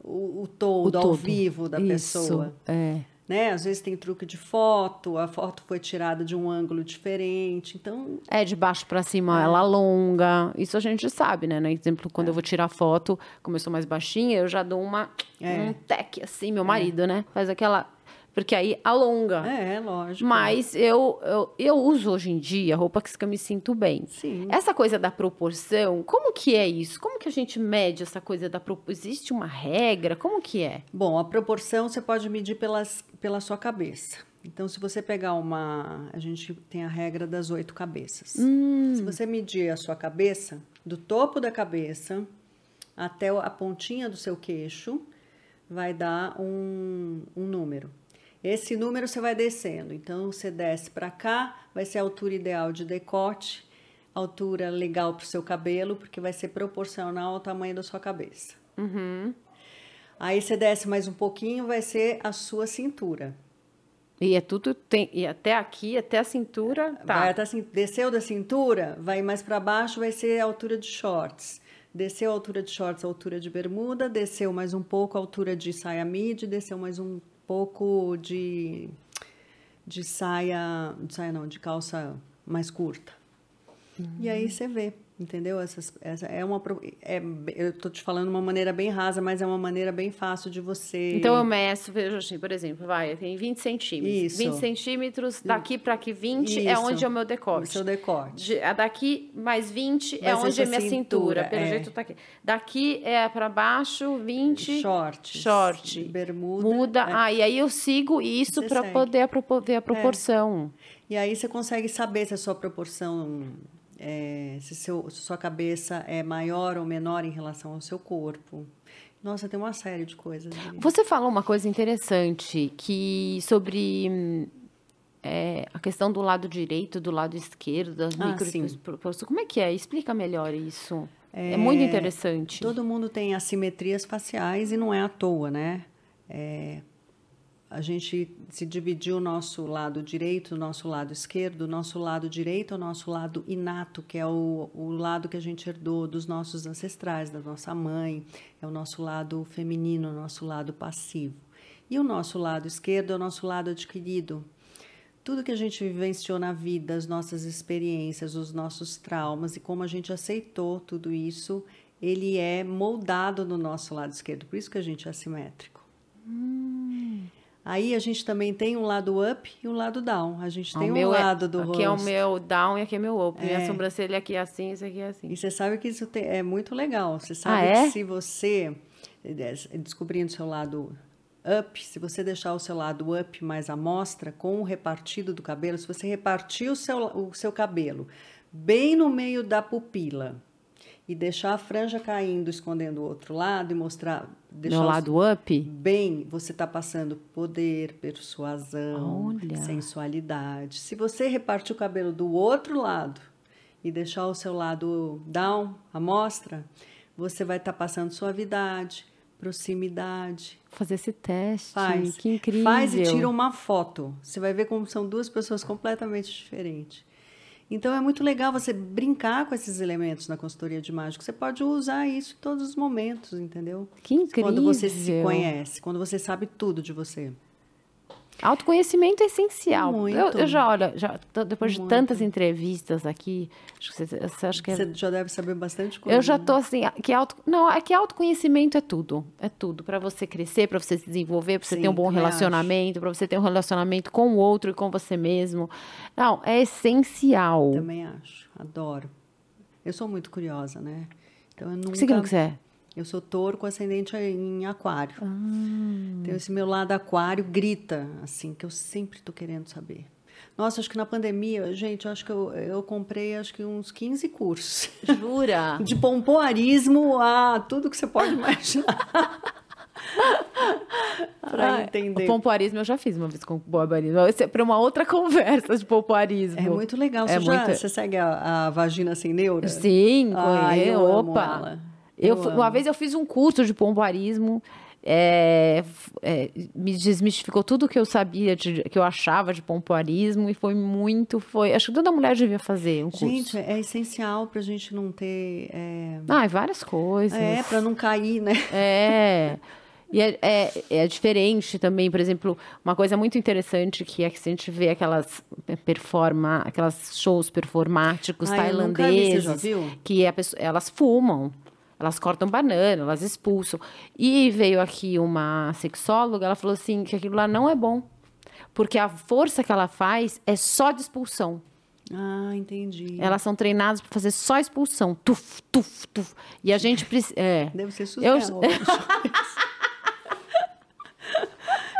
o, o todo, O ao todo. vivo da Isso, pessoa. É. Né? Às vezes tem truque de foto, a foto foi tirada de um ângulo diferente. Então, É de baixo pra cima, ela alonga. Isso a gente sabe, né? No exemplo, É. quando eu vou tirar foto, como eu sou mais baixinha, eu já dou uma, É. um tec assim, meu marido, né? Faz aquela. Porque aí alonga. é, lógico. Mas eu, eu, eu uso hoje em dia roupa que eu me sinto bem. Sim. Essa coisa da proporção, como que é isso? Como que a gente mede essa coisa da proporção? Existe uma regra? Como que é? Bom, a proporção você pode medir pelas, pela sua cabeça. Então, se você pegar uma. A gente tem a regra das oito cabeças. Se você medir a sua cabeça, do topo da cabeça até a pontinha do seu queixo, vai dar um, um número. Esse número você vai descendo. Então, você desce para cá, vai ser a altura ideal de decote, altura legal para o seu cabelo, porque vai ser proporcional ao tamanho da sua cabeça. Aí você desce mais um pouquinho, vai ser a sua cintura. E é tudo. Tem, e até aqui, até a cintura, tá. Vai até assim, desceu da cintura, vai mais para baixo, vai ser a altura de shorts. Desceu a altura de shorts, a altura de bermuda, desceu mais um pouco a altura de saia midi, desceu mais um pouco de de saia, de saia não, de calça mais curta. E aí você vê. Entendeu? Essas, essa é uma. É, eu tô te falando de uma maneira bem rasa, mas é uma maneira bem fácil de você. Então eu meço, veja assim, por exemplo, vai, tem 20 centímetros. Isso. 20 centímetros, daqui para aqui 20 é Isso. onde é o meu decote. O seu decote. De- daqui mais 20 Vai é ser onde é minha cintura. cintura, Pelo é. jeito tá aqui. Daqui é para baixo 20 Shorts, short. bermuda, Muda. é. Ah, e aí eu sigo isso para poder ver a proporção. E aí você consegue saber se a sua proporção, é, se, seu, se sua cabeça é maior ou menor em relação ao seu corpo. Nossa, tem uma série de coisas. ali. Você falou uma coisa interessante que sobre é, a questão do lado direito, do lado esquerdo, das Ah, micro. Como é que é? Explica melhor isso. É, muito interessante. Todo mundo tem assimetrias faciais e não é à toa, né? É, a gente se dividiu o nosso lado direito, o nosso lado esquerdo. O nosso lado direito o nosso lado inato, que é o, o lado que a gente herdou dos nossos ancestrais, da nossa mãe. É o nosso lado feminino, o nosso lado passivo. E o nosso lado esquerdo é o nosso lado adquirido. Tudo que a gente vivenciou na vida, as nossas experiências, os nossos traumas e como a gente aceitou tudo isso, ele é moldado no nosso lado esquerdo. Por isso que a gente é assimétrico. Aí a gente também tem um lado up e um lado down. A gente Ah, tem o um meu é- lado do Aqui é o rosto. meu down e aqui é meu up. Minha sobrancelha aqui é assim, isso aqui é assim. E você sabe que isso tem- é muito legal. Você sabe Ah, é? que se você, eh, descobrindo seu lado up, se você deixar o seu lado up mais à mostra, com o repartido do cabelo, se você repartir o seu, o seu cabelo bem no meio da pupila e deixar a franja caindo, escondendo o outro lado e mostrar... Deixar Meu lado up? bem, você está passando poder, persuasão, Olha. sensualidade. Se você repartir o cabelo do outro lado e deixar o seu lado down, a mostra, você vai estar passando suavidade, proximidade. Fazer esse teste. Faz. Que incrível. Faz e tira uma foto. Você vai ver como são duas pessoas completamente diferentes. Então é muito legal você brincar com esses elementos na consultoria de mágico. Você pode usar isso em todos os momentos, entendeu? Que incrível. Quando você se conhece, quando você sabe tudo de você. Autoconhecimento é essencial. Muito. Eu, eu já, olha, já, depois de Muito. tantas entrevistas aqui, acho que você, você acha que é Você já deve saber bastante coisa. Eu já né? tô assim, que auto, não, é que autoconhecimento é tudo, é tudo para você crescer, para você se desenvolver, para você ter um bom relacionamento, para você ter um relacionamento com o outro e com você mesmo. Não, é essencial. Também acho. Adoro. Eu sou muito curiosa, né? Então eu nunca... Que signo que você é? Eu sou touro com ascendente em aquário. Ah. Então esse meu lado aquário grita, assim, que eu sempre tô querendo saber. Nossa, acho que na pandemia, gente, acho que eu, eu comprei acho que uns 15 cursos. Jura? De pompoarismo a tudo que você pode imaginar. Para entender. O pompoarismo eu já fiz uma vez com o pompoarismo. É para uma outra conversa de pompoarismo. É muito legal. É Você, já, muito- você segue a, a vagina sem neura? Sim, Ah, conheço. eu amo Opa. Eu, Eu uma vez eu fiz um curso de pompoarismo. é, é, me desmistificou tudo que eu sabia, de- que eu achava de pompoarismo e foi muito, foi, acho que toda mulher devia fazer um curso. Gente, é essencial para a gente não ter. É, Ah, várias coisas. é para não cair, né? É. E é, é, é diferente também, por exemplo, uma coisa muito interessante que é que se a gente vê aquelas performa, aquelas shows performáticos Ai, vi, tailandeses, viu? que pessoa- elas fumam, elas cortam banana, elas expulsam. E veio aqui uma sexóloga, ela falou assim que aquilo lá não é bom, porque a força que ela faz é só de expulsão. Ah, entendi. Elas são treinadas para fazer só expulsão, tuf, tuf, tuf. E a gente precisa, é. Deve ser Eu- surreal.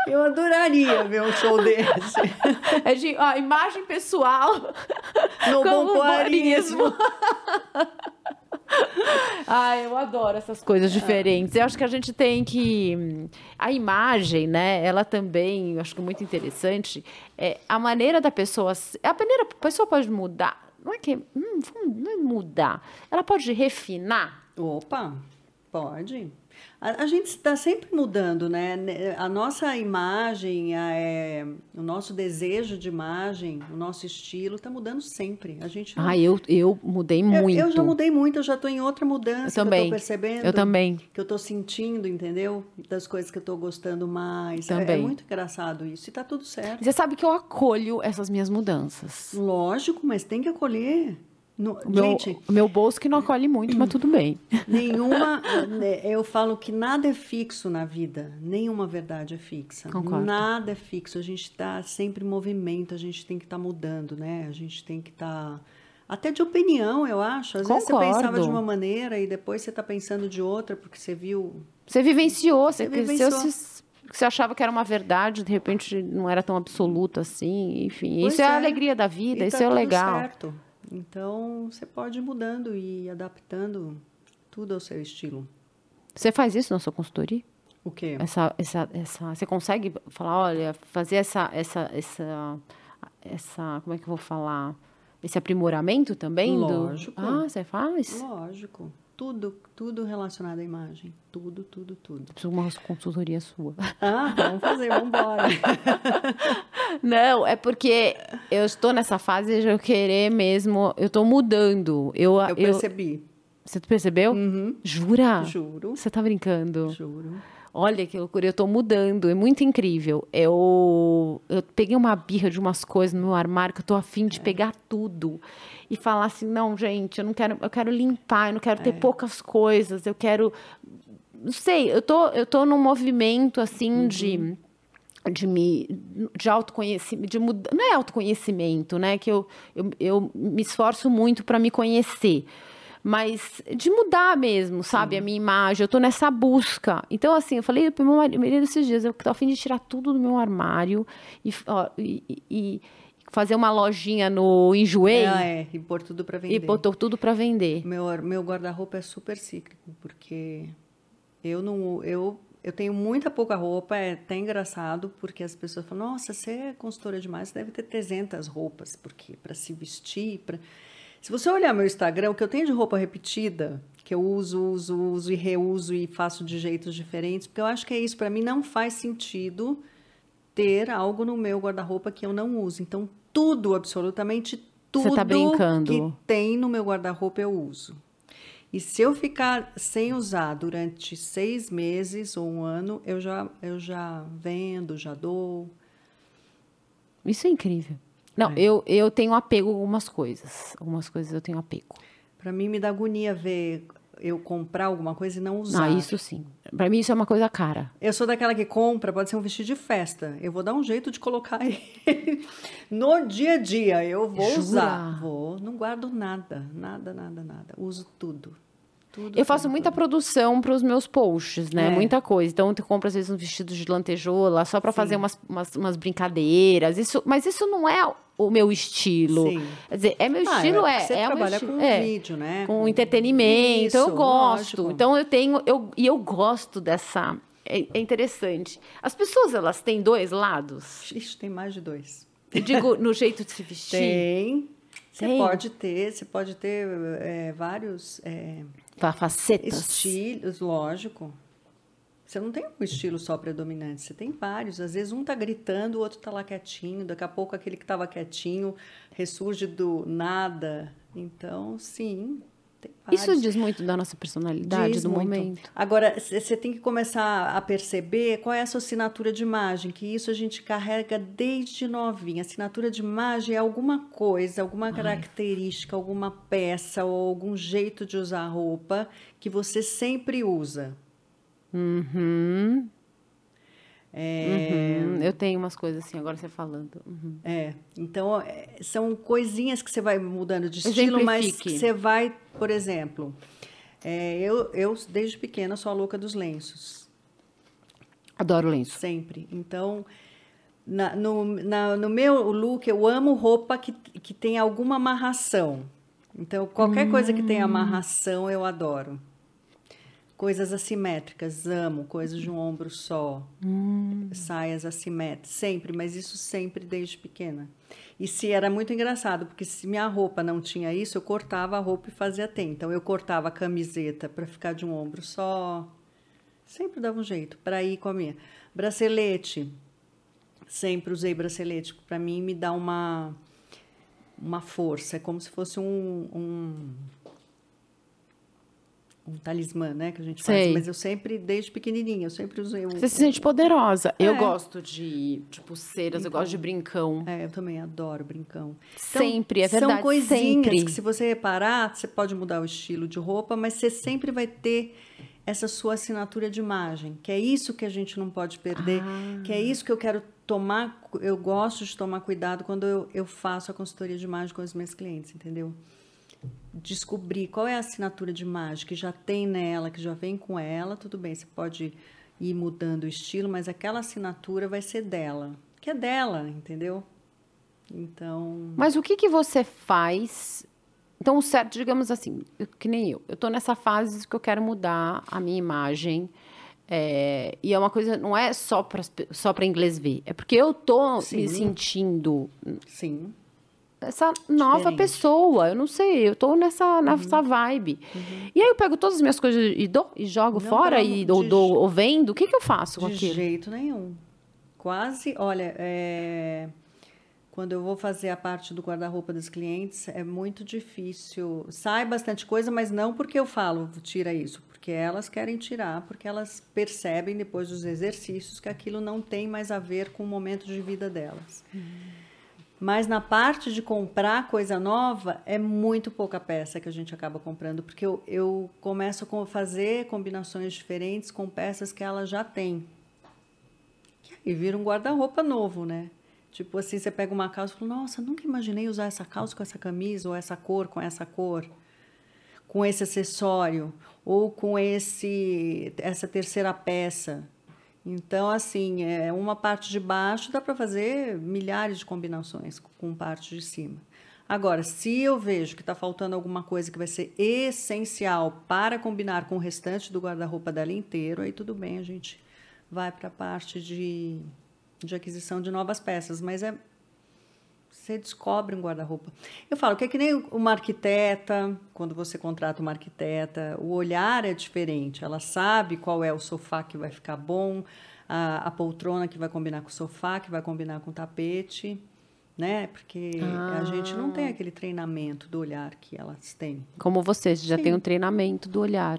Eu adoraria ver um show desse. É de ó, imagem pessoal No com pompoarismo. Ah, eu adoro essas coisas diferentes. Eu acho que a gente tem que. A imagem, né? Ela também, eu acho que muito interessante. É a maneira da pessoa. A maneira a pessoa pode mudar. Não é que. Hum, não é mudar. Ela pode refinar. Opa, pode. A, a gente está sempre mudando, né? A nossa imagem, a, é, o nosso desejo de imagem, o nosso estilo está mudando sempre. A gente não- Ah, eu, eu mudei Eu- muito. Eu, já mudei muito, eu já estou em outra mudança. Eu também. Que eu tô percebendo. Eu também. Que eu estou sentindo, entendeu? Das coisas que eu estou gostando mais. É- É, Também. muito engraçado isso. E tá tudo certo. Você sabe que eu acolho essas minhas mudanças. Lógico, mas tem que acolher. No, O meu, gente, o meu bolso que não acolhe muito, mas tudo bem. nenhuma. né, eu falo que nada é fixo na vida. Nenhuma verdade é fixa. Concordo. Nada é fixo. A gente está sempre em movimento, a gente tem que estar mudando, né? A gente tem que estar. Até de opinião, eu acho. Às vezes você Concordo. pensava de uma maneira e depois você está pensando de outra, porque você viu. Você vivenciou, você, Você vivenciou. se- você achava que era uma verdade, de repente não era tão absoluto assim, enfim. Pois isso é, a é. alegria da vida, e isso tá é o legal. Certo. Então você pode ir mudando e adaptando tudo ao seu estilo. Você faz isso na sua consultoria? O quê? Essa, essa, essa, você consegue falar, olha, fazer essa, essa, essa, essa, como é que eu vou falar? Esse aprimoramento também? do- Lógico. Ah, você faz? Lógico. Tudo, tudo relacionado à imagem. Tudo, tudo, tudo. Preciso de uma consultoria sua. Ah, vamos fazer, vamos embora. Não, é porque eu estou nessa fase de eu querer mesmo, eu estou mudando. Eu, Eu eu, percebi. você percebeu? Jura? Juro. Você tá brincando? Juro. Olha que loucura, eu tô mudando, é muito incrível. Eu, eu peguei uma birra de umas coisas no meu armário que eu tô afim É. de pegar tudo e falar assim, não, gente, eu não quero, eu quero limpar, eu não quero ter É. poucas coisas, eu quero, não sei, eu tô, eu tô num movimento assim Uhum. de de me de autoconhecimento, de muda, não é autoconhecimento, né, que eu, eu, eu me esforço muito para me conhecer. Mas de mudar mesmo, sabe? A minha imagem. Eu tô nessa busca. Então, assim, eu falei pro meu mari- marido esses dias, eu tô a fim de tirar tudo do meu armário e, ó, e, e- fazer uma lojinha no Enjoei É, é, e pôr tudo para vender. e botou tudo para vender. Meu, meu guarda-roupa é super cíclico, porque eu não. Eu, eu tenho muita pouca roupa, é até engraçado, porque as pessoas falam: Nossa, você é consultora demais, você deve ter 300 roupas, porque para se vestir. Pra... Se você olhar meu Instagram, o que eu tenho de roupa repetida, que eu uso, uso, uso e reuso e faço de jeitos diferentes, porque eu acho que é isso. Para mim, não faz sentido ter algo no meu guarda-roupa que eu não uso. Então, tudo, absolutamente tudo Você tá que tem no meu guarda-roupa eu uso. E se eu ficar sem usar durante seis meses ou um ano, eu já, eu já vendo, já dou. Isso é incrível. Não, eu, eu tenho apego a algumas coisas. Algumas coisas eu tenho apego. Para mim, me dá agonia ver eu comprar alguma coisa e não usar. Ah, isso sim. Pra mim isso é uma coisa cara. Eu sou daquela que compra, pode ser um vestido de festa. Eu vou dar um jeito de colocar ele no dia a dia. Eu vou Jura? usar. Vou. Não guardo nada, nada, nada, nada. Uso tudo. tudo Eu faço tudo, muita tudo. produção para os meus posts, né? É. Muita coisa. Então, eu compro, às vezes, um vestido de lantejola só para fazer umas, umas, umas brincadeiras. Isso, mas isso não é o meu estilo. Sim. Quer dizer, é meu Ah, estilo, é é. você é trabalha com é. vídeo, né? Com entretenimento. Isso, eu gosto. lógico. Então, eu tenho. Eu, e eu gosto dessa. É, é interessante. As pessoas, elas têm dois lados. Ixi, tem mais de dois. Eu digo, no jeito de se vestir. Tem. Você pode ter, você pode ter é, vários é, fa- Facetas. estilos, lógico. Você não tem um estilo só predominante, você tem vários. Às vezes um tá gritando, o outro tá lá quietinho, daqui a pouco aquele que estava quietinho ressurge do nada. Então, sim. Isso diz muito da nossa personalidade, Diz do muito. momento. Agora, você tem que começar a perceber qual é a sua assinatura de imagem, que isso a gente carrega desde novinha. Assinatura de imagem é alguma coisa, alguma característica, alguma peça ou algum jeito de usar a roupa que você sempre usa. Uhum. É, Uhum, Eu tenho umas coisas assim, agora você falando. Uhum. é, então, é, são coisinhas que você vai mudando de estilo, mas que você vai, por exemplo, é, eu, eu desde pequena sou a louca dos lenços. Adoro lenço. Sempre. Então, na- no, na- no meu look, eu amo roupa que, que tem alguma amarração. Então, qualquer coisa que tenha amarração, eu adoro. Coisas assimétricas, amo. Coisas de um ombro só. Saias assimétricas, sempre. Mas isso sempre desde pequena. E se era muito engraçado, porque se minha roupa não tinha isso, eu cortava a roupa e fazia ter. Então, eu cortava a camiseta para ficar de um ombro só. Sempre dava um jeito para ir com a minha. Bracelete. Sempre usei bracelete. Para mim, me dá uma, uma força. É como se fosse um, um, um talismã, né, que a gente Sei. faz. Mas eu sempre, desde pequenininha, eu sempre usei um... Você se sente poderosa. Eu É. gosto de, de pulseiras, eu gosto de brincão. É, eu também adoro brincão. Sempre, é verdade, São coisinhas sempre. que se você reparar, você pode mudar o estilo de roupa, mas você sempre vai ter essa sua assinatura de imagem, que é isso que a gente não pode perder, Ah. que é isso que eu quero tomar, eu gosto de tomar cuidado quando eu, eu faço a consultoria de imagem com os meus clientes, entendeu? Descobrir qual é a assinatura de imagem que já tem nela, que já vem com ela, tudo bem, você pode ir mudando o estilo, mas aquela assinatura vai ser dela, que é dela, entendeu? Então, Mas o que, que você faz? Então, o certo, digamos assim, eu- que nem eu. Eu tô nessa fase que eu quero mudar a minha imagem. é, e é uma coisa, não é só para só inglês ver. É porque eu tô me Sim. sentindo sim. Essa nova Diferente. pessoa. Eu não sei, eu tô nessa, nessa vibe. E aí eu pego todas as minhas coisas e dou e jogo Não, fora e amor dou, de ou vendo. O que, que eu faço com De aquilo? jeito nenhum. Quase, olha, é, quando eu vou fazer a parte do guarda-roupa dos clientes, é muito difícil. Sai bastante coisa, mas não porque eu falo, tira isso, porque elas querem tirar, porque elas percebem depois dos exercícios que aquilo não tem mais a ver com o momento de vida delas. Mas na parte de comprar coisa nova, é muito pouca peça que a gente acaba comprando, porque eu, eu começo a fazer combinações diferentes com peças que ela já tem. E vira um guarda-roupa novo, né? Tipo assim, você pega uma calça e fala, nossa, nunca imaginei usar essa calça com essa camisa, ou essa cor com essa cor, com esse acessório, ou com esse essa terceira peça. Então, assim, é uma parte de baixo dá para fazer milhares de combinações com parte de cima. Agora, se eu vejo que está faltando alguma coisa que vai ser essencial para combinar com o restante do guarda-roupa dela inteiro, aí tudo bem, a gente vai para a parte de, de aquisição de novas peças. Mas é você descobre um guarda-roupa. Eu falo que é que nem uma arquiteta, quando você contrata uma arquiteta, o olhar é diferente. Ela sabe qual é o sofá que vai ficar bom, a, a poltrona que vai combinar com o sofá, que vai combinar com o tapete, né? Porque a gente não tem aquele treinamento do olhar que elas têm. Como você, você já Sim. tem um treinamento do olhar.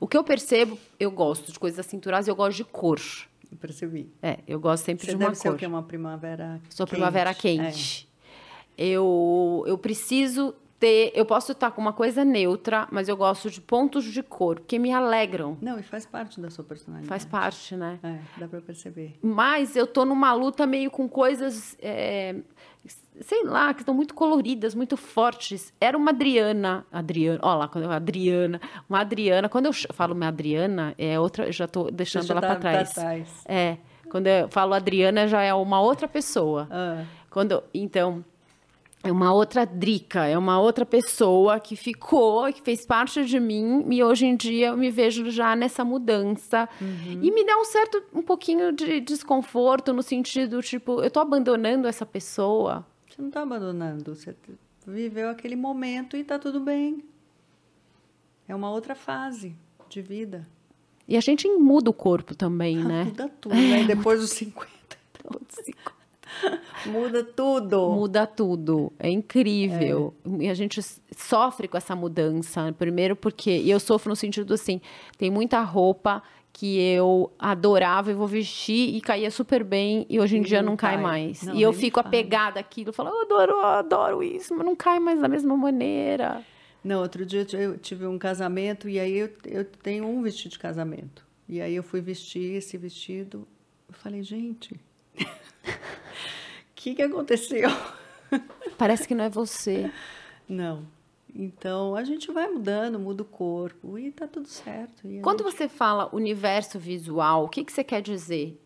O que eu percebo, eu gosto de coisas cinturadas e eu gosto de cor. Eu percebi. É, eu gosto sempre Você de uma deve ser cor. o que? Uma primavera Sou quente. primavera É. Eu, eu preciso ter. Eu posso estar com uma coisa neutra, mas eu gosto de pontos de cor, porque me alegram. Não, e faz parte da sua personalidade. Faz parte, né? É, dá para perceber. Mas eu tô numa luta meio com coisas, é, sei lá, que estão muito coloridas, muito fortes. Era uma Adriana, Adriana, ó lá, quando eu Adriana, uma Adriana, quando eu falo minha Adriana, é outra, eu já tô deixando já ela tá- para trás. tá atrás. É, quando eu falo Adriana já é uma outra pessoa. Ah, Quando, então, é uma outra Drica, é uma outra pessoa que ficou, que fez parte de mim, e hoje em dia eu me vejo já nessa mudança. E me dá um certo, um pouquinho de desconforto no sentido, tipo, eu tô abandonando essa pessoa. você não está abandonando, você viveu aquele momento e está tudo bem. É uma outra fase de vida. E a gente muda o corpo também, né? Muda tudo, né? Depois dos 50. Muda tudo. Muda tudo. É incrível. E a gente sofre com essa mudança. Primeiro porque... E eu sofro no sentido assim... Tem muita roupa que eu adorava e vou vestir e caía super bem e hoje em dia não não cai cai. mais. Não, e eu fico apegada àquilo. Falo, eu adoro, eu adoro isso, mas não cai mais da mesma maneira. Não, outro dia eu tive um casamento e aí eu, eu tenho um vestido de casamento. E aí eu fui vestir esse vestido. Eu falei, gente, que, que aconteceu? Parece que não é você. Não. Então a gente vai mudando, muda o corpo e tá tudo certo. Quando você fala universo visual, o que, que você quer dizer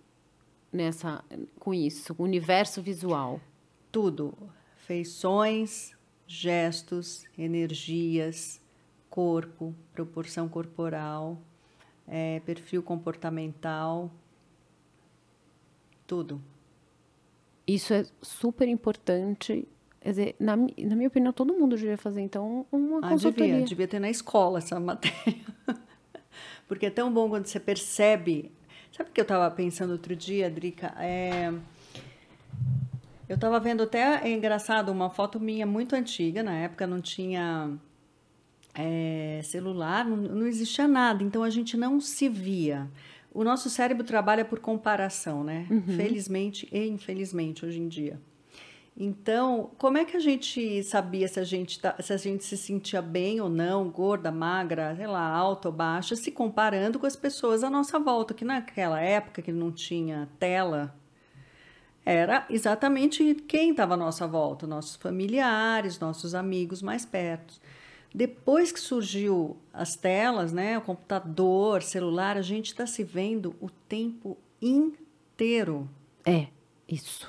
nessa, com isso? Universo visual. Tudo. Feições, gestos, energias, corpo, proporção corporal, eh, perfil comportamental, tudo. Isso é super importante. Quer dizer, na, na minha opinião, todo mundo devia fazer, então, uma Ah, consultoria. devia, devia ter na escola essa matéria. Porque é tão bom quando você percebe. Sabe o que eu estava pensando outro dia, Drica? É, Eu estava vendo até, é engraçado, uma foto minha muito antiga, na época não tinha é, celular, não, não existia nada, então a gente não se via. O nosso cérebro trabalha por comparação, né? Felizmente e infelizmente hoje em dia. Então, como é que a gente sabia se a gente, tá, se a gente se sentia bem ou não, gorda, magra, sei lá, alta ou baixa, se comparando com as pessoas à nossa volta, que naquela época que não tinha tela, era exatamente quem estava à nossa volta, nossos familiares, nossos amigos mais perto. Depois que surgiu as telas, né, o computador, celular, a gente está se vendo o tempo inteiro. É, isso.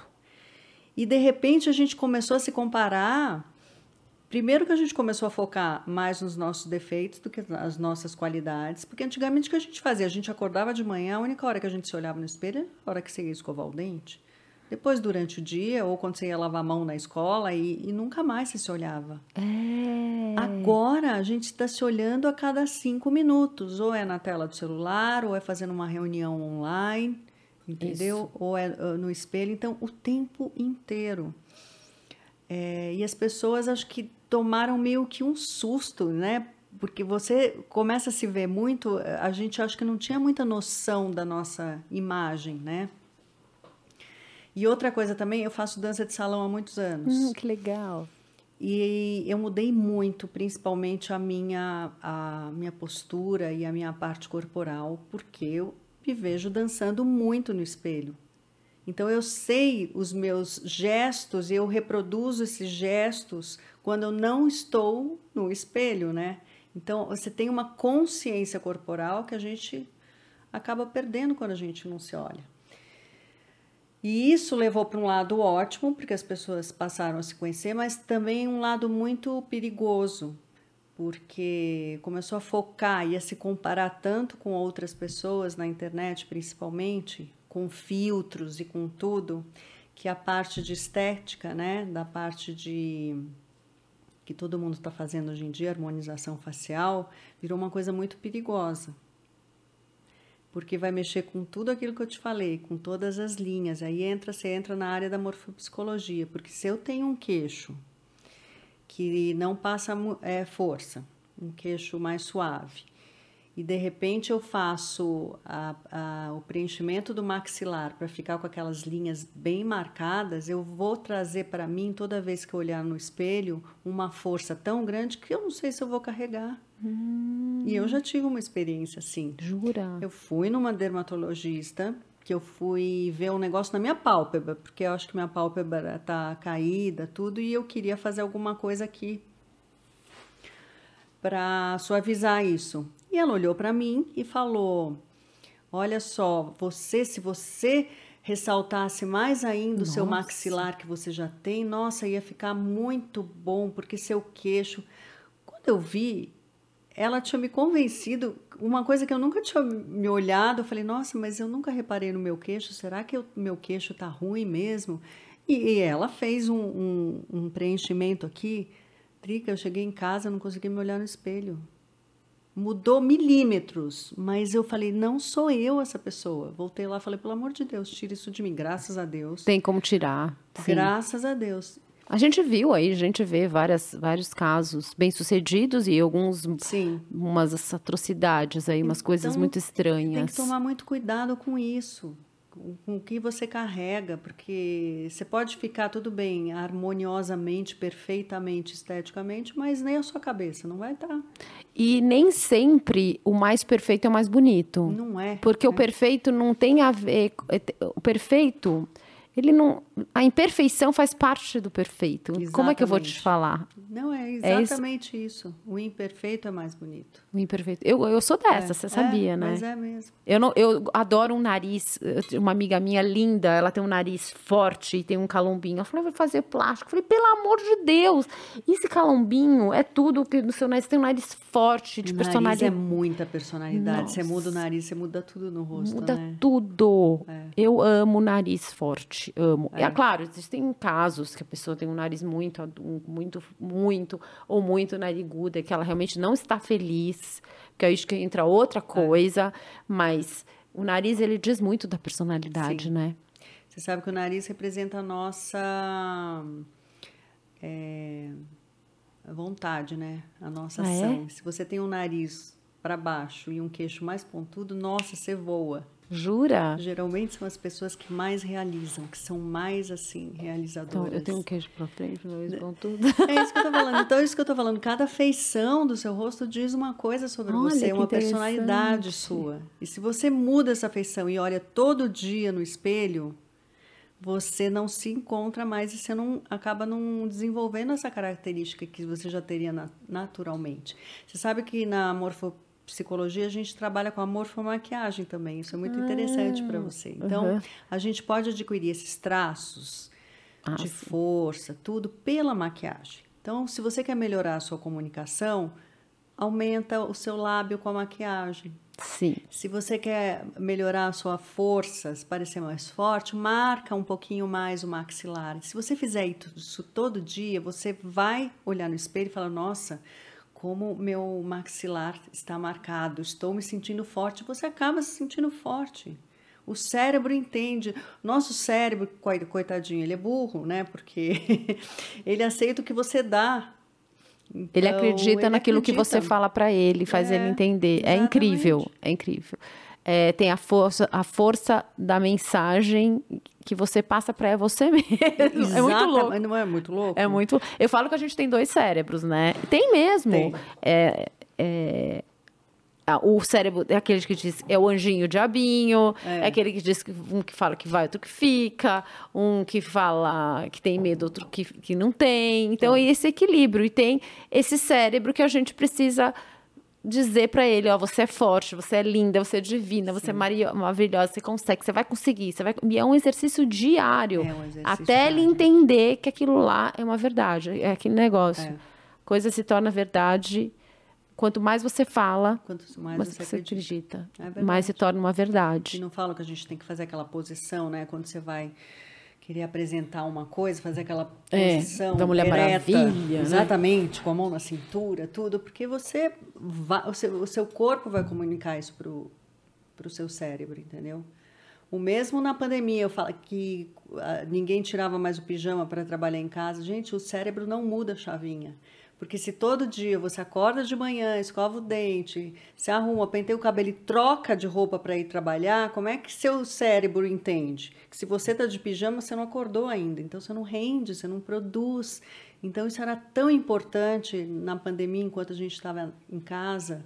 E de repente a gente começou a se comparar. Primeiro que a gente começou a focar mais nos nossos defeitos do que nas nossas qualidades, porque antigamente o que a gente fazia? A gente acordava de manhã, a única hora que a gente se olhava no espelho era a hora que você ia escovar o dente. Depois, durante o dia, ou quando você ia lavar a mão na escola, e, e nunca mais você se olhava. É. Agora a gente está se olhando a cada cinco minutos, ou é na tela do celular, ou é fazendo uma reunião online, entendeu? Ou é uh, no espelho, então o tempo inteiro. É, e as pessoas acho que tomaram meio que um susto, né? Porque você começa a se ver muito, a gente acho que não tinha muita noção da nossa imagem, né? E outra coisa também, eu faço dança de salão há muitos anos. Hum, que legal. E eu mudei muito, principalmente a minha, a minha postura e a minha parte corporal, porque eu me vejo dançando muito no espelho. Então eu sei os meus gestos e eu reproduzo esses gestos quando eu não estou no espelho, né? Então você tem uma consciência corporal que a gente acaba perdendo quando a gente não se olha. E isso levou para um lado ótimo, porque as pessoas passaram a se conhecer, mas também um lado muito perigoso, porque começou a focar e a se comparar tanto com outras pessoas na internet, principalmente, com filtros e com tudo, que a parte de estética, né, da parte de que todo mundo está fazendo hoje em dia, harmonização facial, virou uma coisa muito perigosa porque vai mexer com tudo aquilo que eu te falei, com todas as linhas. Aí entra, você entra na área da morfopsicologia, porque se eu tenho um queixo que não passa é, força, um queixo mais suave, e de repente eu faço a, a, o preenchimento do maxilar para ficar com aquelas linhas bem marcadas, eu vou trazer para mim, toda vez que eu olhar no espelho, uma força tão grande que eu não sei se eu vou carregar. Hum. E eu já tive uma experiência assim. Jura? Eu fui numa dermatologista que eu fui ver um negócio na minha pálpebra, porque eu acho que minha pálpebra tá caída, tudo, e eu queria fazer alguma coisa aqui para suavizar isso. E ela olhou para mim e falou: Olha só, você, se você ressaltasse mais ainda nossa. o seu maxilar que você já tem, nossa, ia ficar muito bom, porque seu queixo. Quando eu vi, ela tinha me convencido, uma coisa que eu nunca tinha me olhado, eu falei, nossa, mas eu nunca reparei no meu queixo, será que o meu queixo tá ruim mesmo? E, e ela fez um, um, um preenchimento aqui, Trica, eu cheguei em casa, não consegui me olhar no espelho mudou milímetros, mas eu falei, não sou eu essa pessoa. Voltei lá, falei, pelo amor de Deus, tira isso de mim, graças a Deus. Tem como tirar. Sim. Graças a Deus. A gente viu aí, a gente vê várias, vários casos bem-sucedidos e alguns Sim. umas atrocidades aí, umas então, coisas muito estranhas. Tem que tomar muito cuidado com isso com o que você carrega, porque você pode ficar tudo bem, harmoniosamente, perfeitamente, esteticamente, mas nem a sua cabeça não vai estar. Tá. E nem sempre o mais perfeito é o mais bonito. Não é. Porque é. o perfeito não tem a ver. O perfeito ele não. A imperfeição faz parte do perfeito. Exatamente. Como é que eu vou te falar? Não, é exatamente é isso. isso. O imperfeito é mais bonito. O imperfeito. Eu, eu sou dessa, é, você sabia, é, né? Mas é mesmo. Eu, não, eu adoro um nariz. Uma amiga minha linda, ela tem um nariz forte e tem um calombinho. Ela falou, vou fazer plástico. Eu falei, pelo amor de Deus, esse calombinho é tudo que no seu nariz tem um nariz forte, de o personalidade. Nariz é muita personalidade. Nossa. Você muda o nariz, você muda tudo no rosto. Muda né? tudo. É. Eu amo nariz forte amo. É. é claro, existem casos que a pessoa tem um nariz muito, muito, muito, ou muito nariguda, que ela realmente não está feliz, que aí que entra outra é. coisa, é. mas o nariz, ele diz muito da personalidade, Sim. né? Você sabe que o nariz representa a nossa... É, vontade, né? A nossa Ah, é? ação. Se você tem um nariz para baixo e um queixo mais pontudo, nossa, você voa. Jura? Geralmente são as pessoas que mais realizam, que são mais assim Então, realizadoras. eu tenho um queijo pra frente, nariz com tudo. É isso que eu tô falando. Então, é isso que eu tô falando. Cada feição do seu rosto diz uma coisa sobre Olha, você, uma personalidade sua. E se você muda essa feição e olha todo dia no espelho, você não se encontra mais e você não acaba não desenvolvendo essa característica que você já teria na- naturalmente. Você sabe que na morfopsicologia a gente trabalha com a morfomaquiagem também. Isso é muito interessante para você. Então, a gente pode adquirir esses traços Ah, de sim. força, tudo pela maquiagem. Então, se você quer melhorar a sua comunicação, aumenta o seu lábio com a maquiagem. Sim. Se você quer melhorar a sua força, se parecer mais forte, marca um pouquinho mais o maxilar. Se você fizer isso todo dia, você vai olhar no espelho e falar: Nossa, como meu maxilar está marcado, estou me sentindo forte. Você acaba se sentindo forte. O cérebro entende. Nosso cérebro, coi- coitadinho, ele é burro, né? Porque ele aceita o que você dá. Ele Então, acredita ele naquilo que você acredita. fala pra ele, faz É, ele entender. É exatamente. incrível, é incrível. É, tem a força, a força da mensagem que você passa pra você mesmo. É muito louco. Não é muito louco? É muito. Eu falo que a gente tem dois cérebros, né? Tem mesmo. Tem. É, é, ah, o cérebro é aquele que diz é o anjinho diabinho, é, aquele que diz que um que fala que vai, outro que fica, um que fala que tem medo, outro que, que não tem. Então, é esse equilíbrio. E tem esse cérebro que a gente precisa dizer pra ele, ó, você é forte, você é linda, você é divina, você é maravilhosa, você consegue, você vai conseguir, você vai... E é um exercício diário, É um exercício até ele diário. entender que aquilo lá é uma verdade, é aquele negócio. É. Coisa se torna verdade quanto mais você fala, Quanto mais mais você você acredita. acredita, É mais se torna uma E verdade. não falam que a gente tem que fazer aquela posição, né? Quando você vai querer apresentar uma coisa, fazer aquela É, posição da Mulher ereta, Maravilha, né? exatamente, com a mão na cintura, tudo, porque você vai, o, seu, o seu corpo vai comunicar isso pro, pro seu cérebro, entendeu? O mesmo na pandemia, eu falo que ah, ninguém tirava mais o pijama para trabalhar em casa. Gente, o cérebro não muda a chavinha. Porque se todo dia você acorda de manhã, escova o dente, se arruma, penteia o cabelo e troca de roupa para ir trabalhar, como é que seu cérebro entende? Que se você está de pijama, você não acordou ainda, então você não rende, você não produz. Então isso era tão importante na pandemia, enquanto a gente estava em casa.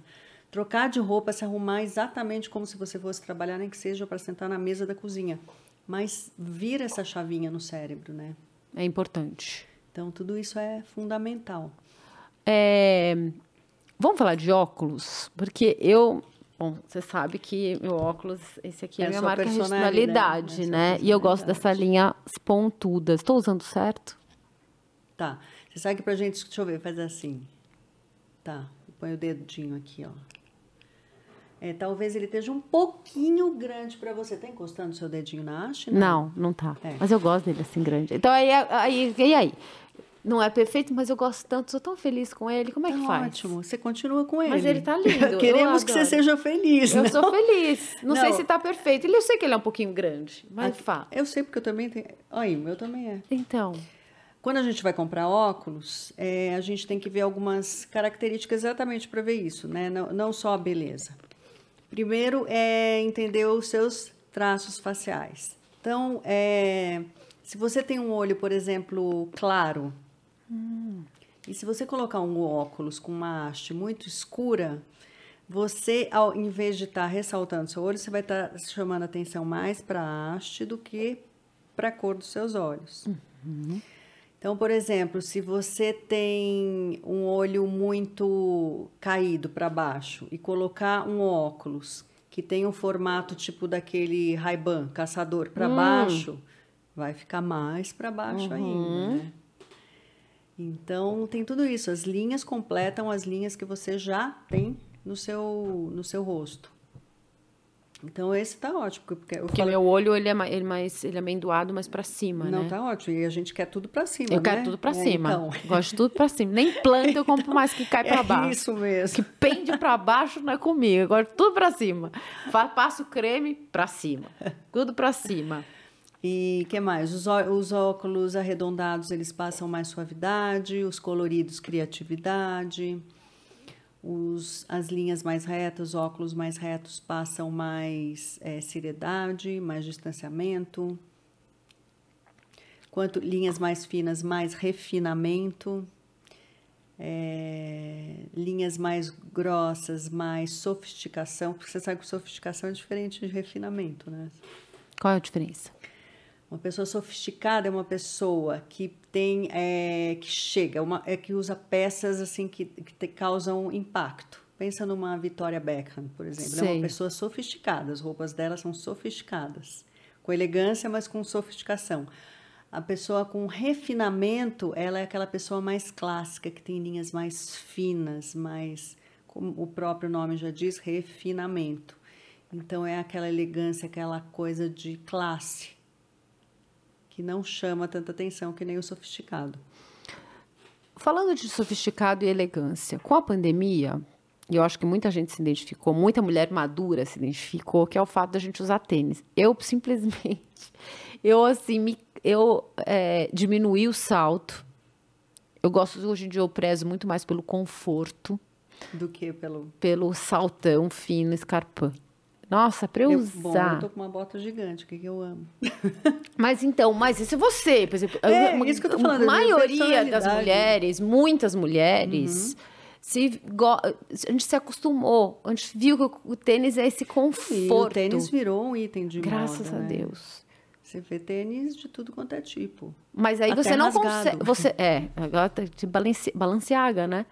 Trocar de roupa, se arrumar exatamente como se você fosse trabalhar, nem que seja para sentar na mesa da cozinha. Mas vira essa chavinha no cérebro, né? É importante. Então tudo isso é fundamental. É, Vamos falar de óculos? Porque eu. Bom, você sabe que meu óculos, esse aqui é, É a minha marca de personalidade, personalidade, é né? E eu gosto dessa linha pontuda. Estou usando certo? Tá. Você sabe que pra gente, deixa eu ver, faz assim. Tá. Põe o dedinho aqui, ó. É, talvez ele esteja um pouquinho grande pra você. Tá encostando o seu dedinho na haste? Não, não tá. É. Mas eu gosto dele assim grande. Então aí, aí, e aí? Não é perfeito, mas eu gosto tanto, sou tão feliz com ele. Como é que Tá faz? ótimo. Você continua com ele. Mas ele tá lindo, Queremos que você seja feliz. Eu não? sou feliz. Não, sei Não. se tá perfeito. Ele, eu sei que ele é um pouquinho grande, mas Ah, fala. Eu sei porque eu também tenho. Olha, o meu também é. Então, Quando a gente vai comprar óculos, é, a gente tem que ver algumas características exatamente para ver isso, né? Não, não só a beleza. Primeiro é entender os seus traços faciais. Então, é, se você tem um olho, por exemplo, claro, e se você colocar um óculos com uma haste muito escura, você, ao em vez de estar ressaltando seu olho, você vai estar chamando atenção mais para a haste do que para a cor dos seus olhos. Então, por exemplo, se você tem um olho muito caído para baixo e colocar um óculos que tem um formato tipo daquele Ray-Ban, caçador para baixo, vai ficar mais para baixo ainda, né? Então, tem tudo isso. As linhas completam as linhas que você já tem no seu, no seu rosto. Então, esse tá ótimo. Porque, porque falei- meu olho ele é mais, ele é mais ele é amendoado, mais pra cima, Não, né? tá ótimo. E a gente quer tudo para cima, Eu quero né? tudo pra É, cima. então. Gosto de tudo pra cima. Nem planta eu compro mais que cai pra É baixo. isso mesmo. Que pende pra baixo não é comigo. Eu gosto de tudo pra cima. Passo creme pra cima. Tudo pra cima. E que mais? Os, os óculos arredondados eles passam mais suavidade, os coloridos criatividade, os, as linhas mais retas, os óculos mais retos passam mais eh, seriedade, mais distanciamento. Quanto linhas mais finas, mais refinamento. É, linhas mais grossas, mais sofisticação, porque você sabe que sofisticação é diferente de refinamento, né? Qual é a diferença? Uma pessoa sofisticada é uma pessoa que tem, é, que chega, uma, é que usa peças assim que, que te causam impacto. Pensa numa Victoria Beckham, por exemplo. Ela é uma pessoa sofisticada, as roupas dela são sofisticadas, com elegância, mas com sofisticação. A pessoa com refinamento, ela é aquela pessoa mais clássica, que tem linhas mais finas, mais, como o próprio nome já diz, refinamento. Então é aquela elegância, aquela coisa de classe, que não chama tanta atenção que nem o sofisticado. Falando de sofisticado e elegância, com a pandemia, e eu acho que muita gente se identificou, muita mulher madura se identificou, que é o fato da gente usar tênis. Eu simplesmente, eu assim, me, eu é, diminuí o salto. Eu gosto, hoje em dia eu prezo muito mais pelo conforto, Do que pelo. pelo saltão fino, escarpão. Nossa, pra eu, Eu, bom, usar. eu tô com uma bota gigante, o que, que eu amo? Mas então, mas isso é você, por exemplo. É, a- isso que eu tô falando, A maioria das mulheres, muitas mulheres, se go- a gente se acostumou, a gente viu que o tênis é esse E o conforto. tênis virou um item de Graças moda, a né? Deus. Você vê tênis de tudo quanto é tipo. Mas aí Até você não consegue. Você, é, agora tá de balanci, balanceaga, né?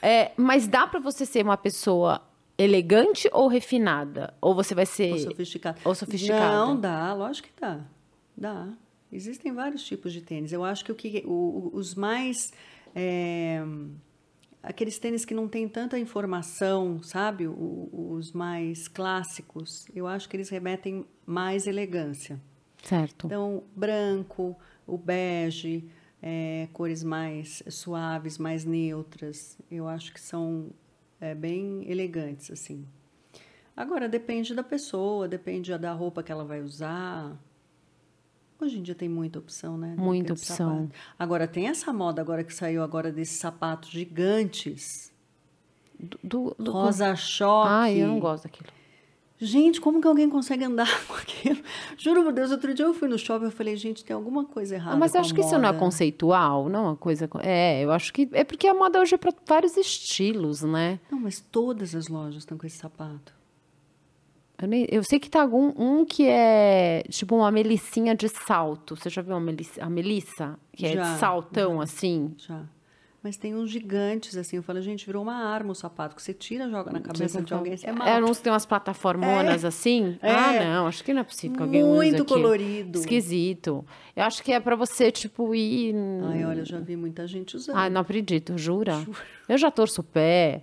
É, mas dá pra você ser uma pessoa elegante ou refinada? Ou você vai ser. Ou sofisticado. Ou sofisticada. Não, dá, lógico que dá. Dá. Existem vários tipos de tênis. Eu acho que, o que o- os mais. é, aqueles tênis que não tem tanta informação, sabe? O- os mais clássicos, eu acho que eles remetem mais elegância. Certo. Então, branco, o bege, é, cores mais suaves, mais neutras, eu acho que são é, bem elegantes, assim. Agora, depende da pessoa, depende da roupa que ela vai usar. Hoje em dia tem muita opção, né? Muita opção. sapato. Agora, tem essa moda agora que saiu agora desses sapatos gigantes, Do, do, do- rosa choque. Ai, eu não gosto daquilo. Gente, como que alguém consegue andar com aquilo? Juro por Deus, outro dia eu fui no shopping e falei, gente, tem alguma coisa errada. Ah, mas com eu a acho que isso não é moda. conceitual, não é uma coisa. co- É, eu acho que é porque a moda hoje é para vários estilos, né? Não, mas todas as lojas estão com esse sapato. Eu, nem- eu sei que tá algum um que é tipo uma melicinha de salto. Você já viu uma melissa, a melissa? Que é Já, de saltão, assim? Já. Mas tem uns gigantes, assim. Eu falo, gente, virou uma arma o sapato, que você tira, joga na cabeça de alguém, você É, mata. não tem umas plataformonas assim? É. Ah, não, acho que não é possível que alguém use Muito aquilo. colorido. Esquisito. Eu acho que é pra você, tipo, ir. Ai, olha, eu já vi muita gente usando. Ai, não acredito, jura? Eu já torço o pé.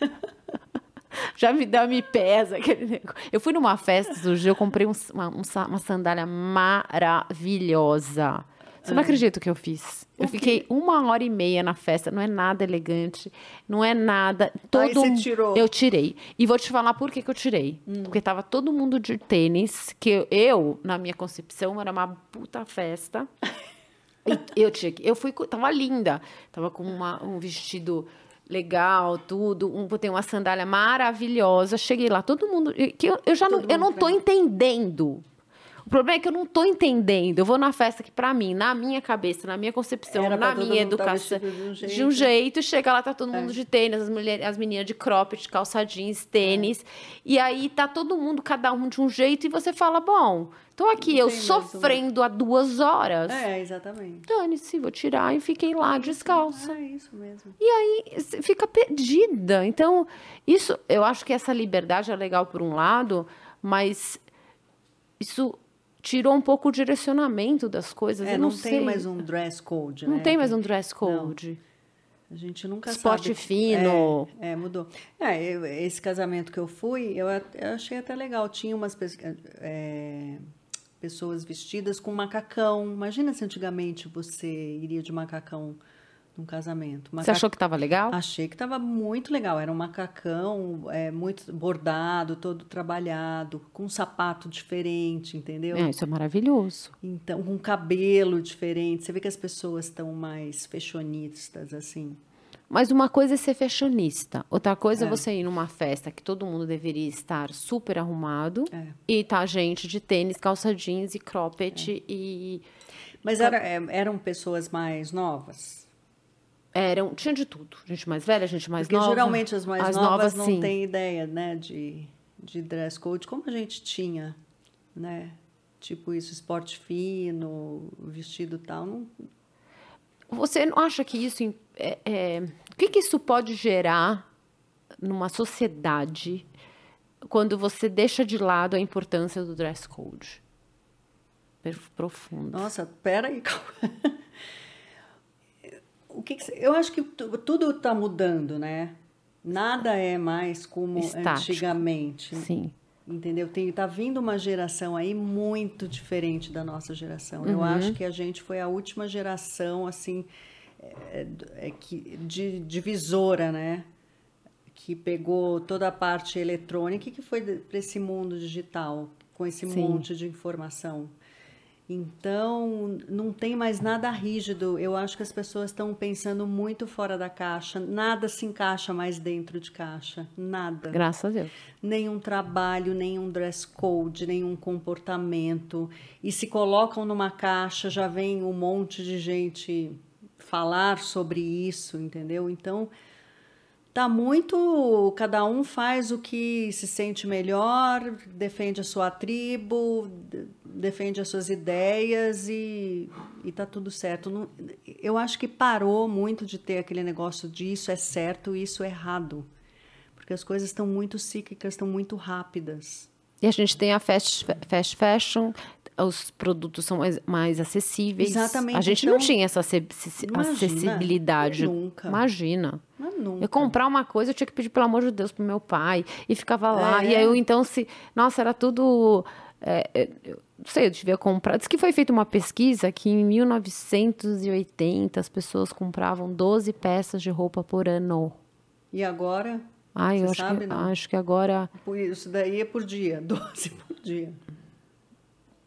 já me dá, me pesa aquele negócio. Eu fui numa festa do dia, eu comprei um- uma, um uma sandália maravilhosa. Você não acredita o que eu fiz? Eu Ah. Fiquei uma hora e meia na festa, não é nada elegante, não é nada. Todo você mu- tirou. Eu tirei. E vou te falar por que, que eu tirei. Hum. Porque tava todo mundo de tênis, que eu- eu, na minha concepção, era uma puta festa. E eu tinha eu fui, tava linda, tava com uma- um vestido legal, tudo, um, botei uma sandália maravilhosa, cheguei lá, todo mundo, que eu, eu já não, Todo eu não tô entendendo. O problema é que eu não tô entendendo. Eu vou na festa que pra mim, na minha cabeça, na minha concepção, Era na minha educação, vestido de um de um jeito. É. jeito, chega lá tá todo mundo de tênis, as mulheres, as meninas de cropped, calça jeans, tênis, e aí tá todo mundo cada um de um jeito e você fala, bom, tô aqui Não eu sofrendo há duas horas. É, exatamente. Dane-se, vou tirar e fiquei lá descalça. É isso mesmo. E aí fica perdida. Então, isso, eu acho que essa liberdade é legal por um lado, mas isso tirou um pouco o direcionamento das coisas. É, eu não, não, tem sei. mais um dress code, Não né? tem mais um dress code. A gente nunca Esporte sabe. fino. É, é, mudou. É, eu- esse casamento que eu fui, eu, eu achei até legal. Tinha umas é, pessoas vestidas com macacão. Imagina se antigamente você iria de macacão num casamento. Você achou que estava legal? Achei que estava muito legal. Era um macacão é, muito bordado, todo trabalhado, com um sapato diferente, entendeu? É, isso é maravilhoso. Então, com um cabelo diferente. Você vê que as pessoas estão mais fashionistas, assim. Mas uma coisa é ser fashionista, outra coisa é, é você ir numa festa que todo mundo deveria estar super arrumado é. e tá gente de tênis, calça jeans e cropped é. e. Mas era, é, eram pessoas mais novas? Eram, tinha de tudo. Gente mais velha, gente mais Porque nova. geralmente as mais as novas, novas não sim. têm ideia, né, de, de dress code, como a gente tinha, né? Tipo isso, esporte fino, vestido tal. Não... Você não acha que isso é, é, o que, que isso pode gerar numa sociedade quando você deixa de lado a importância do dress code? Profundo. Nossa, peraí. o que, que eu acho que tudo está mudando, né? Nada é mais como Estático. antigamente. Sim. Entendeu? Tem, tá vindo uma geração aí muito diferente da nossa geração. Uhum. Eu acho que a gente foi a última geração, assim, é, é, que, de divisora, né? Que pegou toda a parte eletrônica e que foi para esse mundo digital, com esse Sim. monte de informação. Então, não tem mais nada rígido. Eu acho que as pessoas estão pensando muito fora da caixa. Nada se encaixa mais dentro de caixa. Nada. Graças a Deus. Nenhum trabalho, nenhum dress code, nenhum comportamento. E se colocam numa caixa, já vem um monte de gente falar sobre isso, entendeu? Então, tá muito. Cada um faz o que se sente melhor, defende a sua tribo, defende as suas ideias e, e tá tudo certo. Não, eu acho que parou muito de ter aquele negócio de isso é certo isso é errado. Porque as coisas estão muito cíclicas, estão muito rápidas. E a gente tem a fast, fast fashion, os produtos são mais, mais acessíveis. Exatamente. A gente então, não tinha essa acessibilidade. Nunca. Imagina. Mas nunca. Eu comprar uma coisa, eu tinha que pedir, pelo amor de Deus, pro meu pai. E ficava lá. É. E aí eu, então, se. Nossa, era tudo. É, é eu, não sei, eu devia comprar. Diz que foi feita uma pesquisa que em 1980 as pessoas compravam 12 peças de roupa por ano. E agora? Ai, eu acho, sabe, que, acho que agora. Isso daí é por dia, 12 por dia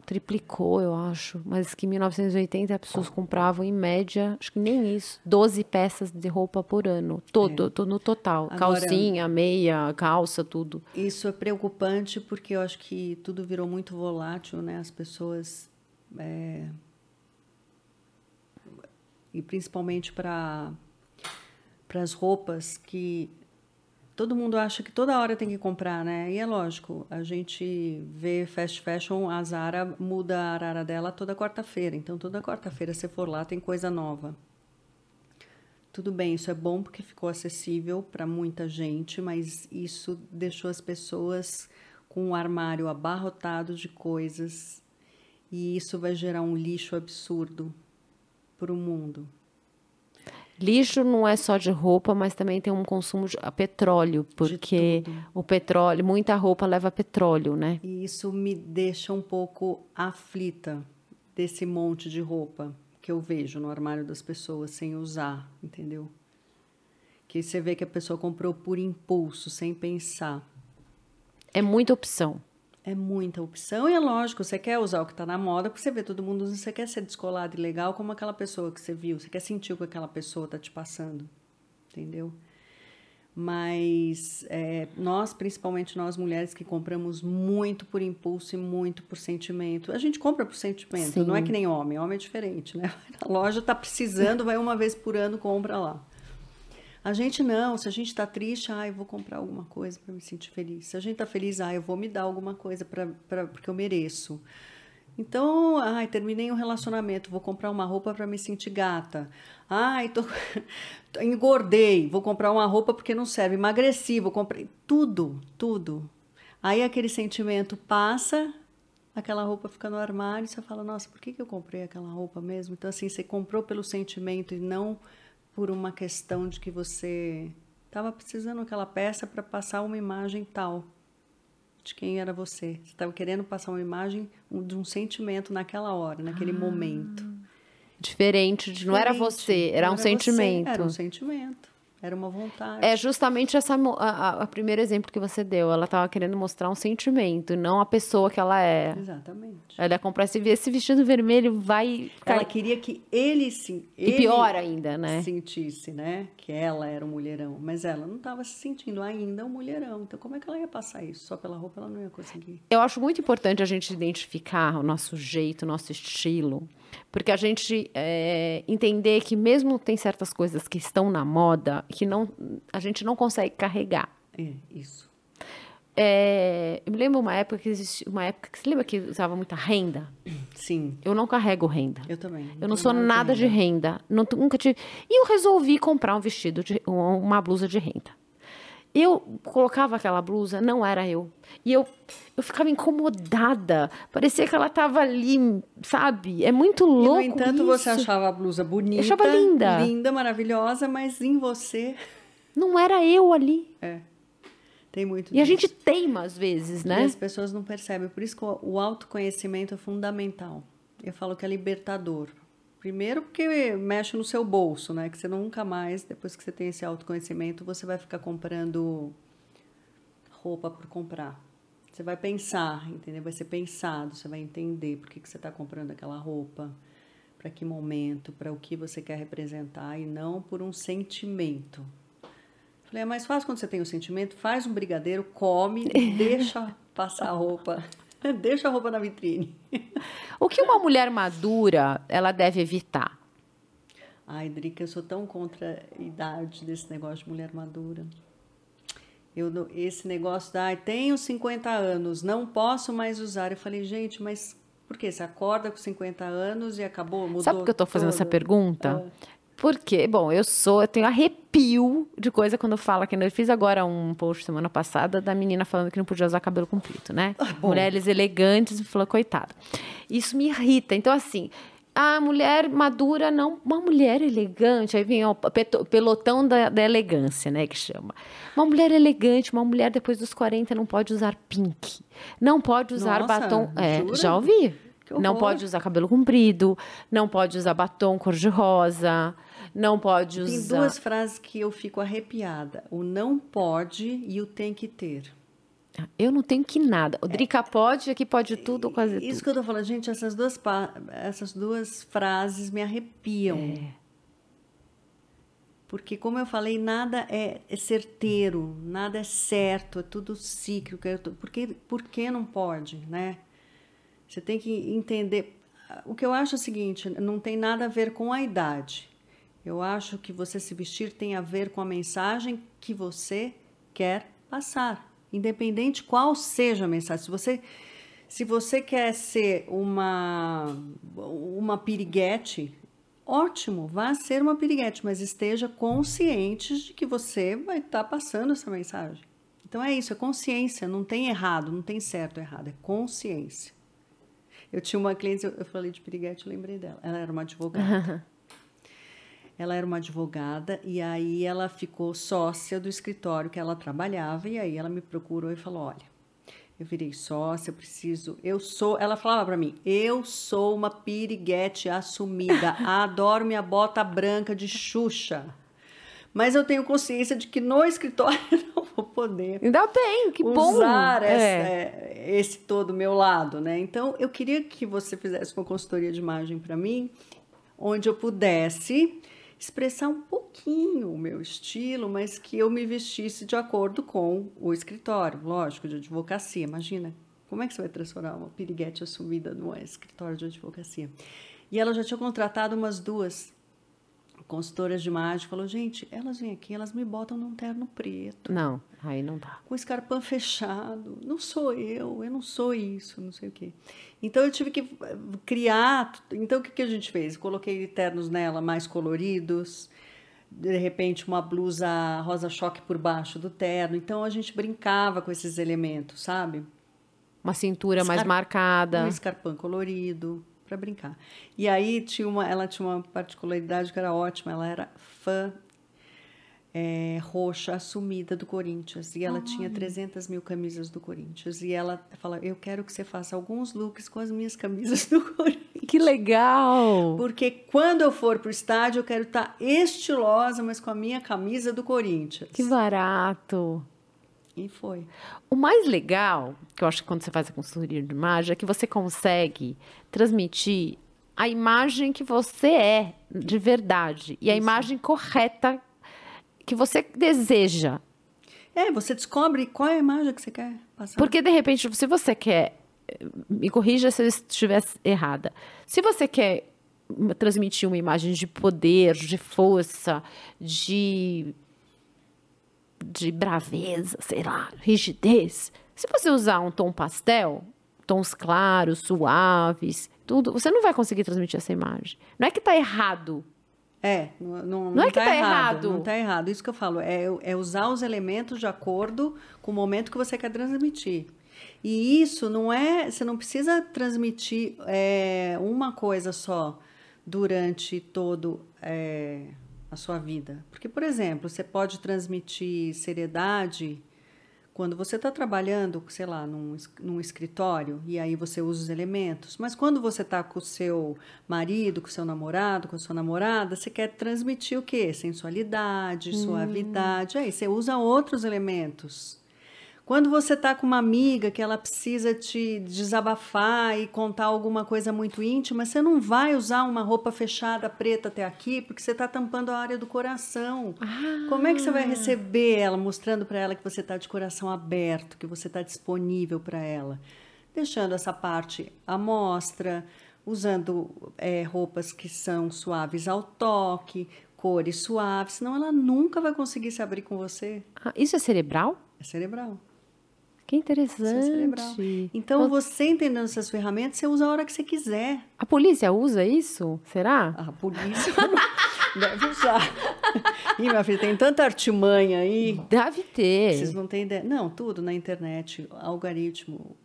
triplicou, eu acho. Mas que em 1980 as pessoas compravam, em média, acho que nem isso, 12 peças de roupa por ano. Todo, é. todo no total. Agora, Calcinha, meia, calça, tudo. Isso é preocupante porque eu acho que tudo virou muito volátil, né? As pessoas. É... E principalmente para para as roupas que todo mundo acha que toda hora tem que comprar, né? E é lógico, a gente vê fast fashion, a Zara muda a arara dela toda quarta-feira. Então, toda quarta-feira, se for lá, tem coisa nova. Tudo bem, isso é bom porque ficou acessível para muita gente, mas isso deixou as pessoas com o um armário abarrotado de coisas e isso vai gerar um lixo absurdo para o mundo. Lixo não é só de roupa, mas também tem um consumo de petróleo, porque o petróleo, muita roupa leva petróleo, né? E isso me deixa um pouco aflita desse monte de roupa que eu vejo no armário das pessoas sem usar, entendeu? Que você vê que a pessoa comprou por impulso, sem pensar. É muita opção. É muita opção e é lógico, você quer usar o que está na moda, porque você vê todo mundo, você quer ser descolado e legal como aquela pessoa que você viu, você quer sentir o que aquela pessoa está te passando, entendeu? Mas é, nós, principalmente nós mulheres que compramos muito por impulso e muito por sentimento, a gente compra por sentimento, Sim. não é que nem homem, homem é diferente, né? A loja está precisando, vai uma vez por ano, compra lá. A gente não, se a gente está triste, ah, eu vou comprar alguma coisa para me sentir feliz. Se a gente está feliz, ah, eu vou me dar alguma coisa pra, pra, porque eu mereço. Então, ai, terminei um relacionamento, vou comprar uma roupa para me sentir gata. Ai, tô, engordei, vou comprar uma roupa porque não serve. Emagreci, vou comprar tudo, tudo. Aí aquele sentimento passa, aquela roupa fica no armário você fala, nossa, por que, que eu comprei aquela roupa mesmo? Então, assim, você comprou pelo sentimento e não por uma questão de que você estava precisando daquela peça para passar uma imagem tal de quem era você. Você estava querendo passar uma imagem de um sentimento naquela hora, naquele ah. momento. Diferente, de, não era você, era Não um você, sentimento. Era um sentimento. Era uma vontade. É justamente essa a, a- primeiro exemplo que você deu. Ela estava querendo mostrar um sentimento, não a pessoa que ela é. Exatamente. Ela ia comprar esse, esse vestido vermelho, vai Ela queria que ele se. E pior ainda, né? Sentisse, né? Que ela era um mulherão. Mas ela não estava se sentindo ainda um mulherão. Então, como é que ela ia passar isso? Só pela roupa ela não ia conseguir. Eu acho muito importante a gente identificar o nosso jeito, o nosso estilo, porque a gente é, entender que mesmo tem certas coisas que estão na moda que não, a gente não consegue carregar. É, isso. É, eu me lembro uma época que existia uma época que você lembra que usava muita renda. Sim, Eu não carrego renda. eu também. Eu não sou nada de renda. Não, nunca tive. E eu resolvi comprar um vestido, de, uma blusa de renda. Eu colocava aquela blusa, não era eu. E eu, eu ficava incomodada. Parecia que ela estava ali, sabe? É muito E, louco. no entanto, você isso. achava a blusa bonita. Eu achava linda. Linda, maravilhosa, mas em você. Não era eu ali. É. Tem muito E a disso. gente teima às vezes, E né? as pessoas não percebem. Por isso que o autoconhecimento é fundamental. Eu falo que é libertador. Primeiro porque mexe no seu bolso, né? Que você nunca mais, depois que você tem esse autoconhecimento, você vai ficar comprando roupa por comprar. Você vai pensar, entendeu? Vai ser pensado, você vai entender por que, que você está comprando aquela roupa, para que momento, para o que você quer representar e não por um sentimento. Falei, é mais fácil quando você tem um sentimento, faz um brigadeiro, come, deixa passar a roupa, deixa a roupa na vitrine. O que uma mulher madura ela deve evitar? Ai, Drica, eu sou tão contra a idade desse negócio de mulher madura. Eu, esse negócio da, ai, tenho 50 anos, não posso mais usar. Eu falei, gente, mas por quê? Você acorda com 50 anos e acabou, mudou Sabe por que eu tô fazendo essa pergunta? Ah. Porque, bom, eu sou, eu tenho arrepio de coisa quando fala que eu fiz agora um post semana passada da menina falando que não podia usar cabelo comprido, né? Ah, Mulheres elegantes, e falou, coitada. Isso me irrita. Então, assim, a mulher madura não, uma mulher elegante, aí vem o pelotão da, da elegância, né, que chama. Uma mulher elegante, uma mulher depois dos 40 não pode usar pink, não pode usar Nossa, batom, é, já ouvi. Não pode usar cabelo comprido, não pode usar batom cor-de-rosa, não pode Tem usar. duas frases que eu fico arrepiada. O não pode e o tem que ter. Eu não tenho que nada. O Drica pode, aqui pode tudo, quase Isso tudo. que eu tô falando, gente, essas duas, essas duas frases me arrepiam. É. Porque, como eu falei, nada é, é certeiro, nada é certo, é tudo cíclico. é Por que, por que não pode, né? Você tem que entender. O que eu acho é o seguinte: não tem nada a ver com a idade. Eu acho que você se vestir tem a ver com a mensagem que você quer passar, independente qual seja a mensagem. Se você, se você quer ser uma, uma piriguete, ótimo, vá ser uma piriguete, mas esteja consciente de que você vai estar passando essa mensagem. Então é isso, é consciência, não tem errado, não tem certo errado, é consciência. Eu tinha uma cliente, eu falei de piriguete, eu lembrei dela. Ela era uma advogada. Ela era uma advogada e aí ela ficou sócia do escritório que ela trabalhava e aí ela me procurou e falou: "Olha, eu virei sócia, eu preciso, eu sou, ela falava para mim: "Eu sou uma piriguete assumida, adoro minha bota branca de Xuxa". Mas eu tenho consciência de que no escritório eu não vou poder Ainda bem, que bom. usar essa- É. é, esse todo meu lado, né? Então, eu queria que você fizesse uma consultoria de imagem para mim, onde eu pudesse expressar um pouquinho o meu estilo, mas que eu me vestisse de acordo com o escritório, lógico, de advocacia. Imagina, como é que você vai transformar uma piriguete assumida num escritório de advocacia? E ela já tinha contratado umas duas consultoras de imagem, falou, gente, elas vêm aqui, elas me botam num terno preto Não, aí não dá. com o escarpão fechado. Não sou eu, eu não sou isso, não sei o quê. Então eu tive que eh, criar. Então o que, que a gente fez? Coloquei ternos nela mais coloridos, de repente uma blusa rosa choque por baixo do terno. Então a gente brincava com esses elementos, sabe? Uma cintura mais Escar- marcada. Um escarpão colorido para brincar. E aí tinha uma, ela tinha uma particularidade que era ótima. Ela era fã é, roxa assumida do Corinthians. E ela tinha 300 mil camisas do Corinthians. E ela fala: Eu quero que você faça alguns looks com as minhas camisas do Corinthians. Que legal! Porque quando eu for pro estádio, eu quero estar estilosa, mas com a minha camisa do Corinthians. Que barato! E foi. O mais legal, que eu acho que quando você faz a consultoria de imagem, é que você consegue transmitir a imagem que você é de verdade e a imagem correta que você deseja. É, você descobre qual é a imagem que você quer passar. Porque, de repente, se você quer. Me corrija se eu estiver errada. Se você quer transmitir uma imagem de poder, de força, de. de braveza, sei lá, rigidez. Se você usar um tom pastel, tons claros, suaves, tudo, você não vai conseguir transmitir essa imagem. Não é que está errado é, não, não, não é que tá, tá errado, errado. Não está errado. Isso que eu falo, é, é usar os elementos de acordo com o momento que você quer transmitir. E isso não é. Você não precisa transmitir é, uma coisa só durante todo é, a sua vida. Porque, por exemplo, você pode transmitir seriedade quando você está trabalhando, sei lá, num, num escritório, e aí você usa os elementos, mas quando você está com o seu marido, com o seu namorado, com a sua namorada, você quer transmitir o quê? Sensualidade, hum. suavidade, aí você usa outros elementos. Quando você está com uma amiga que ela precisa te desabafar e contar alguma coisa muito íntima, você não vai usar uma roupa fechada preta até aqui, porque você está tampando a área do coração. Ah. Como é que você vai receber ela, mostrando para ela que você está de coração aberto, que você está disponível para ela? Deixando essa parte à mostra, usando é, roupas que são suaves ao toque, cores suaves, senão ela nunca vai conseguir se abrir com você. Ah, isso é cerebral? É cerebral. Que interessante. Então, você entendendo essas ferramentas, você usa a hora que você quiser. A polícia usa isso? Será? A polícia deve usar. Ih, minha filha, tem tanta artimanha aí. Deve ter. Vocês não têm ideia. Não, tudo na internet, algoritmo,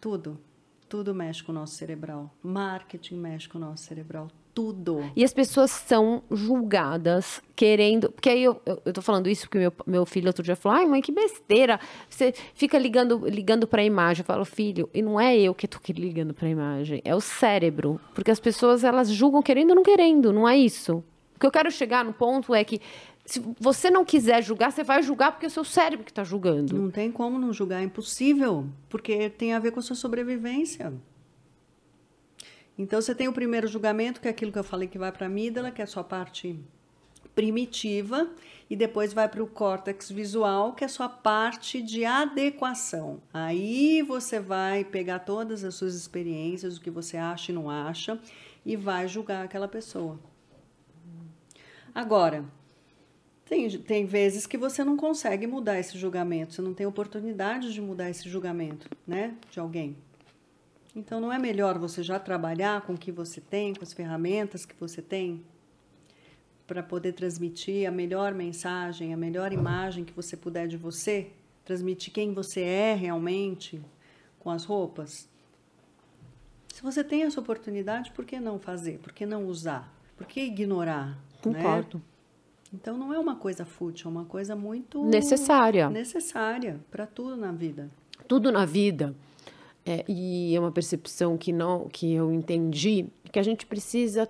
tudo. Tudo mexe com o nosso cerebral. Marketing mexe com o nosso cerebral tudo. E as pessoas são julgadas querendo. Porque aí eu, eu, eu tô falando isso porque meu, meu filho outro dia falou: ai, mãe, que besteira. Você fica ligando, ligando pra imagem. Eu falo, filho, e não é eu que tô ligando pra imagem, é o cérebro. Porque as pessoas, elas julgam querendo ou não querendo, não é isso. O que eu quero chegar no ponto é que se você não quiser julgar, você vai julgar porque é o seu cérebro que está julgando. Não tem como não julgar, é impossível, porque tem a ver com a sua sobrevivência. Então você tem o primeiro julgamento, que é aquilo que eu falei que vai para a amígdala, que é a sua parte primitiva, e depois vai para o córtex visual, que é a sua parte de adequação. Aí você vai pegar todas as suas experiências, o que você acha e não acha, e vai julgar aquela pessoa. Agora, tem, tem vezes que você não consegue mudar esse julgamento, você não tem oportunidade de mudar esse julgamento, né, de alguém. Então, não é melhor você já trabalhar com o que você tem, com as ferramentas que você tem, para poder transmitir a melhor mensagem, a melhor imagem que você puder de você, transmitir quem você é realmente com as roupas? Se você tem essa oportunidade, por que não fazer? Por que não usar? Por que ignorar? Né? Concordo. Né? Então não é uma coisa fútil, é uma coisa muito necessária. Necessária para tudo na vida. Tudo na vida é, e é uma percepção que não que eu entendi que a gente precisa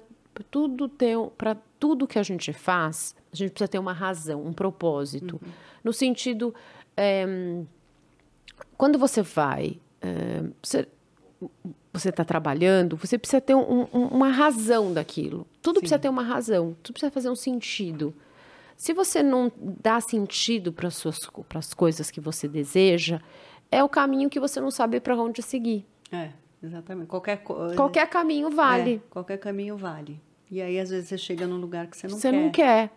tudo ter para tudo que a gente faz a gente precisa ter uma razão um propósito uhum. no sentido é, quando você vai é, você você está trabalhando você precisa ter um, um, uma razão daquilo tudo Sim. precisa ter uma razão tudo precisa fazer um sentido se você não dá sentido para as coisas que você deseja é o caminho que você não sabe para onde seguir. É, exatamente. Qualquer coisa. Qualquer caminho vale. É, qualquer caminho vale. E aí, às vezes, você chega num lugar que você não você quer. Você não quer.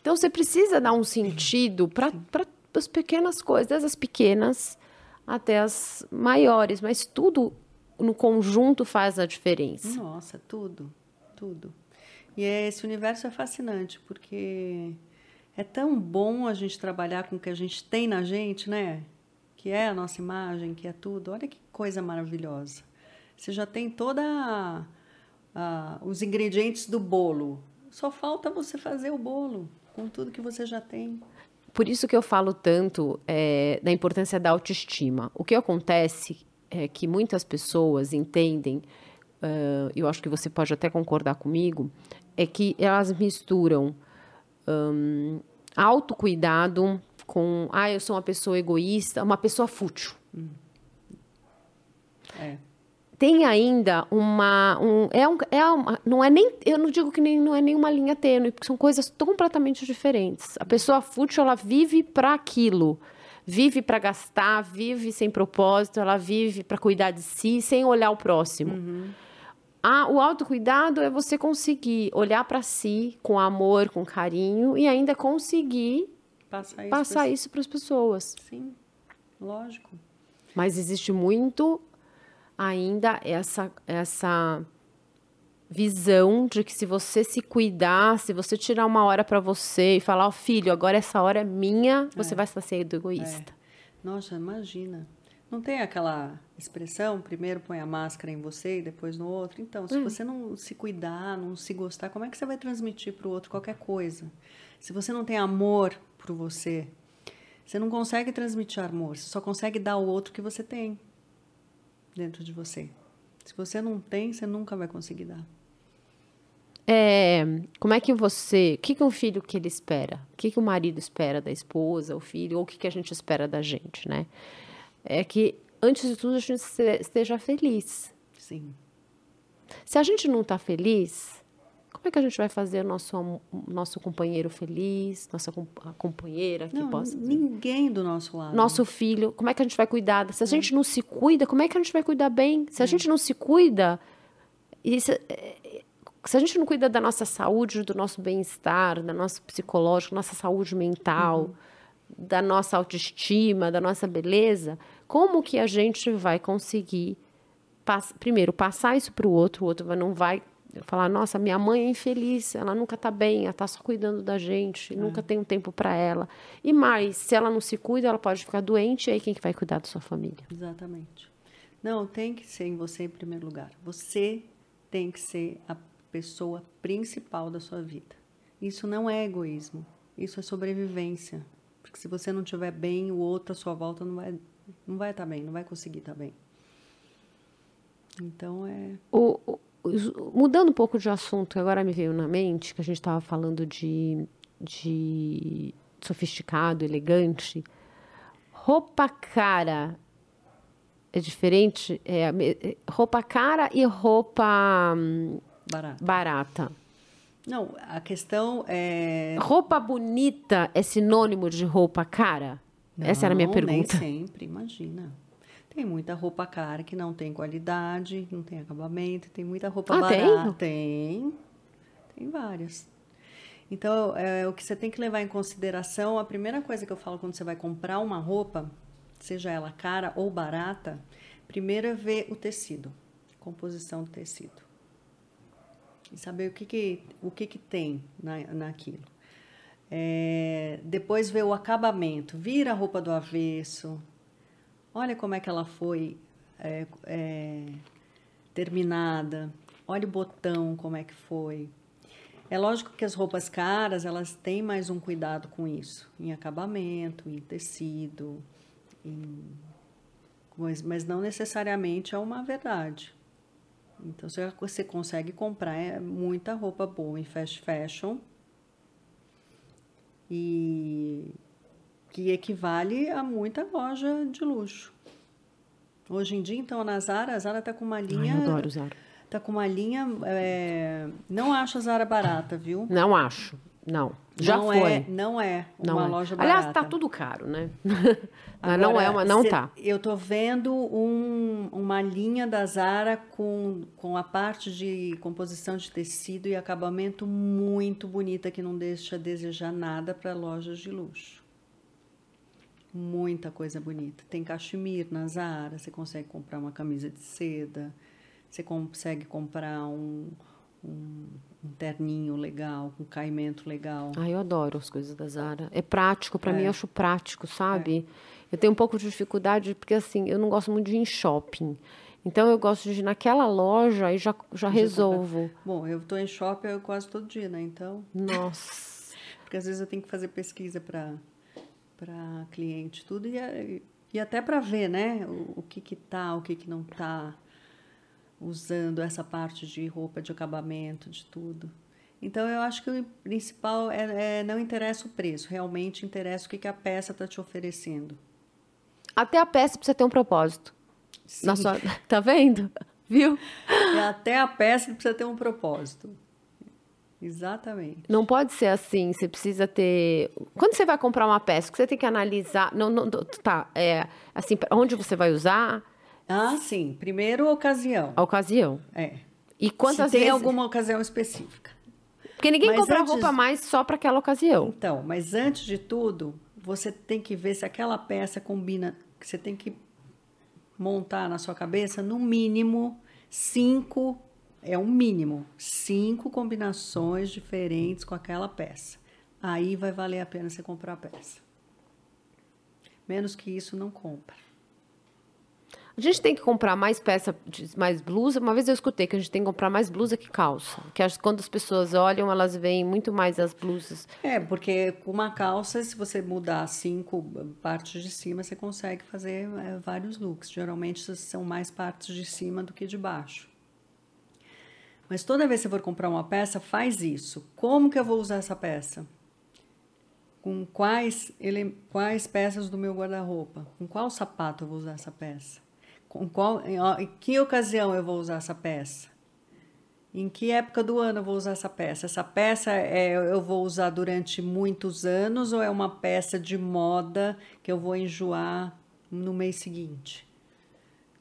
Então, você precisa dar um sentido para as pequenas coisas, desde as pequenas até as maiores, mas tudo no conjunto faz a diferença. Nossa, tudo, tudo. E esse universo é fascinante, porque é tão bom a gente trabalhar com o que a gente tem na gente, né? Que é a nossa imagem, que é tudo. Olha que coisa maravilhosa. Você já tem toda a, a, os ingredientes do bolo. Só falta você fazer o bolo. com tudo que você já tem. Por isso que eu falo tanto é, da importância da autoestima. O que acontece é que muitas pessoas entendem, uh, eu acho que você pode até concordar comigo, é que elas misturam um, autocuidado com, ah, eu sou uma pessoa egoísta, uma pessoa fútil. Hum. É tem ainda uma. Um, é um, é uma, não é nem. Eu não digo que nem, não é nenhuma linha tênue, porque são coisas completamente diferentes. A pessoa fútil, ela vive para aquilo. Vive para gastar, vive sem propósito, ela vive para cuidar de si, sem olhar o próximo. Uhum. Ah, o autocuidado é você conseguir olhar para si com amor, com carinho e ainda conseguir passar isso para as pessoas. Sim, lógico. Mas existe muito ainda essa, essa visão de que se você se cuidar, se você tirar uma hora para você e falar, ó oh, filho, agora essa hora é minha, você é. vai estar sendo egoísta. É. Nossa, imagina. Não tem aquela expressão, primeiro põe a máscara em você e depois no outro. Então, se é. você não se cuidar, não se gostar, como é que você vai transmitir para o outro qualquer coisa? Se você não tem amor por você, você não consegue transmitir amor, você só consegue dar ao outro o que você tem dentro de você. Se você não tem, você nunca vai conseguir dar. É, como é que você, o que, que um filho que ele espera? O que, que o marido espera da esposa, o filho, ou o que, que a gente espera da gente, né? É que, antes de tudo, a gente esteja feliz. Sim. Se a gente não está feliz, como é que a gente vai fazer nosso nosso companheiro feliz, nossa companheira que não, possa ninguém do nosso lado. Nosso filho, como é que a gente vai cuidar? Se a é. gente não se cuida, como é que a gente vai cuidar bem? Se a é. gente não se cuida, se, se a gente não cuida da nossa saúde, do nosso bem-estar, da nossa psicológica, nossa saúde mental, uhum. da nossa autoestima, da nossa beleza, como que a gente vai conseguir pass primeiro passar isso para o outro, o outro não vai falar, nossa, minha mãe é infeliz, ela nunca está bem, ela está só cuidando da gente, é. nunca tem um tempo para ela. E mais, se ela não se cuida, ela pode ficar doente, e aí quem que vai cuidar da sua família? Exatamente. Não, tem que ser em você em primeiro lugar. Você tem que ser a pessoa principal da sua vida. Isso não é egoísmo, isso é sobrevivência. Porque se você não estiver bem, o outro à sua volta não vai não vai estar tá bem, não vai conseguir estar tá bem. Então é. O, mudando um pouco de assunto, agora me veio na mente que a gente estava falando de, de sofisticado, elegante. Roupa cara é diferente? É, roupa cara e roupa hum, barata. barata. Não, a questão é. Roupa bonita é sinônimo de roupa cara? Não, Essa era a minha pergunta. Nem sempre, imagina. Tem muita roupa cara que não tem qualidade, não tem acabamento, tem muita roupa ah, barata. Tem? tem? Tem várias. Então, é, o que você tem que levar em consideração, a primeira coisa que eu falo quando você vai comprar uma roupa, seja ela cara ou barata, primeiro é ver o tecido, composição do tecido. E saber o que, que, o que, que tem na, naquilo. É, depois ver o acabamento, vira a roupa do avesso, Olha como é que ela foi é, é, terminada. Olha o botão, como é que foi. É lógico que as roupas caras, elas têm mais um cuidado com isso. Em acabamento, em tecido, em... Mas, mas não necessariamente é uma verdade. Então, você consegue comprar é, muita roupa boa em fast fashion e que equivale a muita loja de luxo. Hoje em dia, então, na Zara, a Zara está com uma linha. Ai, eu adoro Zara. Tá com uma linha. É, não acho a Zara barata, viu? Não acho. Não. Já não foi. É, não é uma não é. loja barata. Aliás, tá tudo caro, né? Mas não é uma, não cê, tá. Eu tô vendo um, uma linha da Zara com, com a parte de composição de tecido e acabamento muito bonita que não deixa desejar nada para lojas de luxo muita coisa bonita. Tem cachemir na Zara, você consegue comprar uma camisa de seda, você consegue comprar um, um, um terninho legal, um caimento legal. Ah, eu adoro as coisas da Zara. É prático, para é. mim eu acho prático, sabe? É. Eu tenho um pouco de dificuldade, porque assim, eu não gosto muito de ir em shopping. Então eu gosto de ir naquela loja e já, já resolvo. Bom, eu estou em shopping quase todo dia, né? Então. Nossa. Porque às vezes eu tenho que fazer pesquisa para para cliente, tudo e, e até para ver, né, o, o, que que tá, o que que não tá usando essa parte de roupa, de acabamento, de tudo. Então eu acho que o principal é, é não interessa o preço, realmente interessa o que que a peça está te oferecendo. Até a peça precisa ter um propósito. Sim. Na sua... Tá vendo? Viu? E até a peça precisa ter um propósito. Exatamente. Não pode ser assim. Você precisa ter. Quando você vai comprar uma peça, você tem que analisar. Não, não, tá. É, assim, onde você vai usar. Ah, sim. Primeiro, ocasião. A ocasião. É. E quantas Se tem vezes... alguma ocasião específica. Porque ninguém mas compra antes... roupa mais só para aquela ocasião. Então, mas antes de tudo, você tem que ver se aquela peça combina. Você tem que montar na sua cabeça, no mínimo, cinco é um mínimo, cinco combinações diferentes com aquela peça. Aí vai valer a pena você comprar a peça. Menos que isso, não compra. A gente tem que comprar mais peça, mais blusa. Uma vez eu escutei que a gente tem que comprar mais blusa que calça. Que acho que quando as pessoas olham, elas veem muito mais as blusas. É, porque com uma calça, se você mudar cinco partes de cima, você consegue fazer é, vários looks. Geralmente são mais partes de cima do que de baixo. Mas toda vez que você for comprar uma peça, faz isso. Como que eu vou usar essa peça? Com quais, ele, quais peças do meu guarda-roupa? Com qual sapato eu vou usar essa peça? Com qual, em, em que ocasião eu vou usar essa peça? Em que época do ano eu vou usar essa peça? Essa peça é, eu vou usar durante muitos anos ou é uma peça de moda que eu vou enjoar no mês seguinte?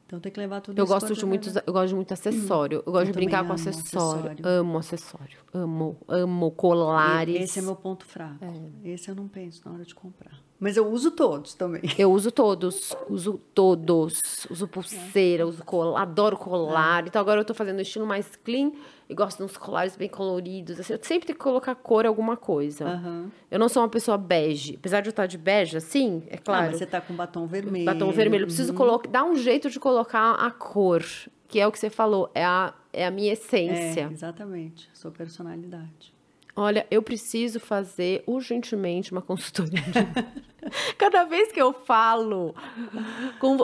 Então tem que levar tudo eu gosto de muitos Eu gosto de muito acessório. Eu gosto eu de brincar com acessório. acessório. Amo acessório. Amo, amo colares. Esse é meu ponto fraco. É. Esse eu não penso na hora de comprar. Mas eu uso todos também. Eu uso todos, uso todos. Uso pulseira, uso colar, adoro colar. É. Então agora eu tô fazendo um estilo mais clean e gosto de uns colares bem coloridos. Assim, eu sempre tenho que colocar cor em alguma coisa. Uhum. Eu não sou uma pessoa bege. Apesar de eu estar de bege, assim, é claro. Ah, mas você tá com batom vermelho. Batom vermelho. Eu preciso uhum. colocar, dar um jeito de colocar a cor, que é o que você falou, é a, é a minha essência. É, exatamente, sua personalidade. Olha, eu preciso fazer urgentemente uma consultoria. Cada vez que eu falo, com,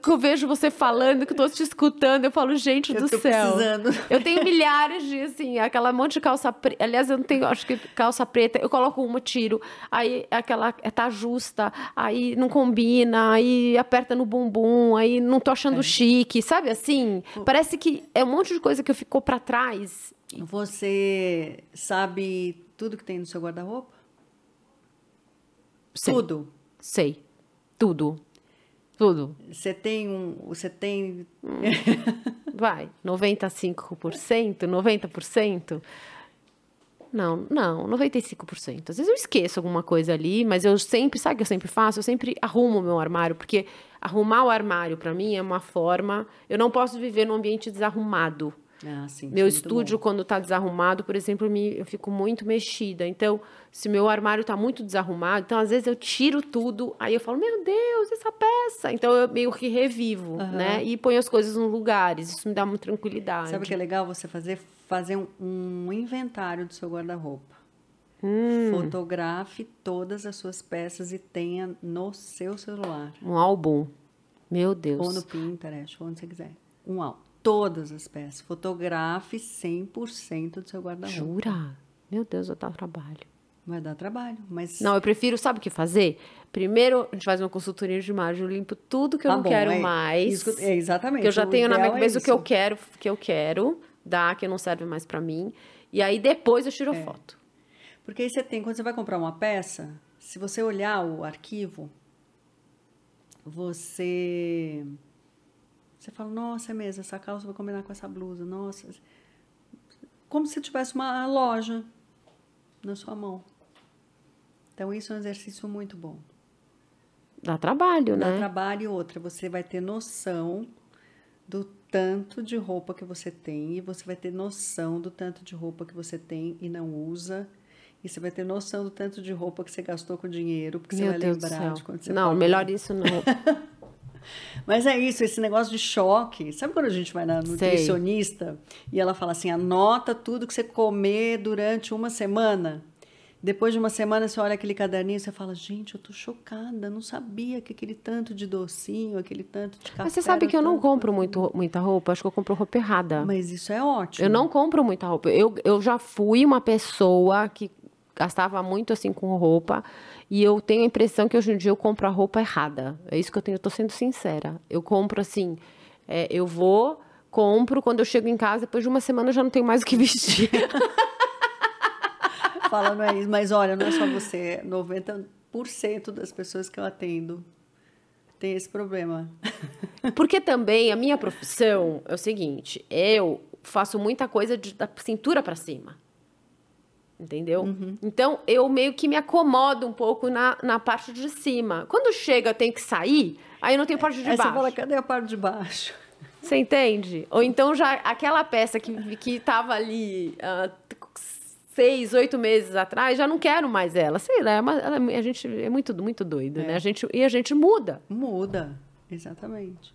que eu vejo você falando, que eu tô te escutando, eu falo, gente eu do céu. Precisando. Eu tenho milhares de, assim, aquela monte de calça preta. Aliás, eu não tenho, acho que calça preta, eu coloco uma, tiro. Aí aquela tá justa, aí não combina, aí aperta no bumbum, aí não tô achando é. chique, sabe assim? Parece que é um monte de coisa que eu ficou para trás você sabe tudo que tem no seu guarda-roupa? Tudo? Sei. Tudo. Tudo. Você tem um. Você tem. Hum. Vai, 95%, 90%? Não, não, 95%. Às vezes eu esqueço alguma coisa ali, mas eu sempre, sabe o que eu sempre faço? Eu sempre arrumo o meu armário, porque arrumar o armário para mim é uma forma. Eu não posso viver num ambiente desarrumado. Ah, sim, meu estúdio, quando está desarrumado, por exemplo, me, eu fico muito mexida. Então, se meu armário está muito desarrumado, então às vezes eu tiro tudo, aí eu falo, meu Deus, essa peça. Então eu meio que revivo, uhum. né? E ponho as coisas nos lugares. Isso me dá uma tranquilidade. Sabe o que é legal você fazer? Fazer um, um inventário do seu guarda-roupa. Hum. Fotografe todas as suas peças e tenha no seu celular. Um álbum. Meu Deus. Ou no Pinterest, onde você quiser. Um álbum todas as peças. Fotografe 100% do seu guarda-roupa. Jura? Meu Deus, vai dar trabalho. Vai dar trabalho, mas... Não, eu prefiro, sabe o que fazer? Primeiro, a gente faz uma consultoria de imagem, eu limpo tudo que eu tá não bom, quero é, mais. Isso, é, exatamente. Que eu já o tenho na minha cabeça é o que eu quero, que eu quero, dá, que não serve mais para mim. E aí, depois, eu tiro é. foto. Porque aí você tem, quando você vai comprar uma peça, se você olhar o arquivo, você você fala, nossa, é mesmo, essa calça vai combinar com essa blusa, nossa. Como se tivesse uma loja na sua mão. Então, isso é um exercício muito bom. Dá trabalho, Dá né? Dá trabalho e outra. Você vai ter noção do tanto de roupa que você tem e você vai ter noção do tanto de roupa que você tem e não usa. E você vai ter noção do tanto de roupa que você gastou com dinheiro, porque Meu você vai Deus lembrar de quando você Não, pagou. melhor isso não. Mas é isso, esse negócio de choque. Sabe quando a gente vai na nutricionista Sei. e ela fala assim: anota tudo que você comer durante uma semana? Depois de uma semana, você olha aquele caderninho e você fala, gente, eu tô chocada, não sabia que aquele tanto de docinho, aquele tanto de café... Mas você sabe que eu não compro muito, muita roupa, acho que eu compro roupa errada. Mas isso é ótimo. Eu não compro muita roupa. Eu, eu já fui uma pessoa que gastava muito assim com roupa e eu tenho a impressão que hoje em dia eu compro a roupa errada. É isso que eu tenho, eu tô sendo sincera. Eu compro assim, é, eu vou, compro, quando eu chego em casa, depois de uma semana eu já não tenho mais o que vestir. Falando é isso, mas olha, não é só você, 90% das pessoas que eu atendo tem esse problema. Porque também a minha profissão é o seguinte, eu faço muita coisa de, da cintura para cima. Entendeu? Uhum. Então, eu meio que me acomodo um pouco na, na parte de cima. Quando chega, eu tenho que sair, aí eu não tenho parte de Aí baixo. você fala, cadê a parte de baixo? Você entende? Ou então já aquela peça que, que tava ali ah, seis, oito meses atrás, já não quero mais ela. Sei lá, é ela é- a gente é muito, muito doido, né? A gente, e a gente muda. Muda, exatamente.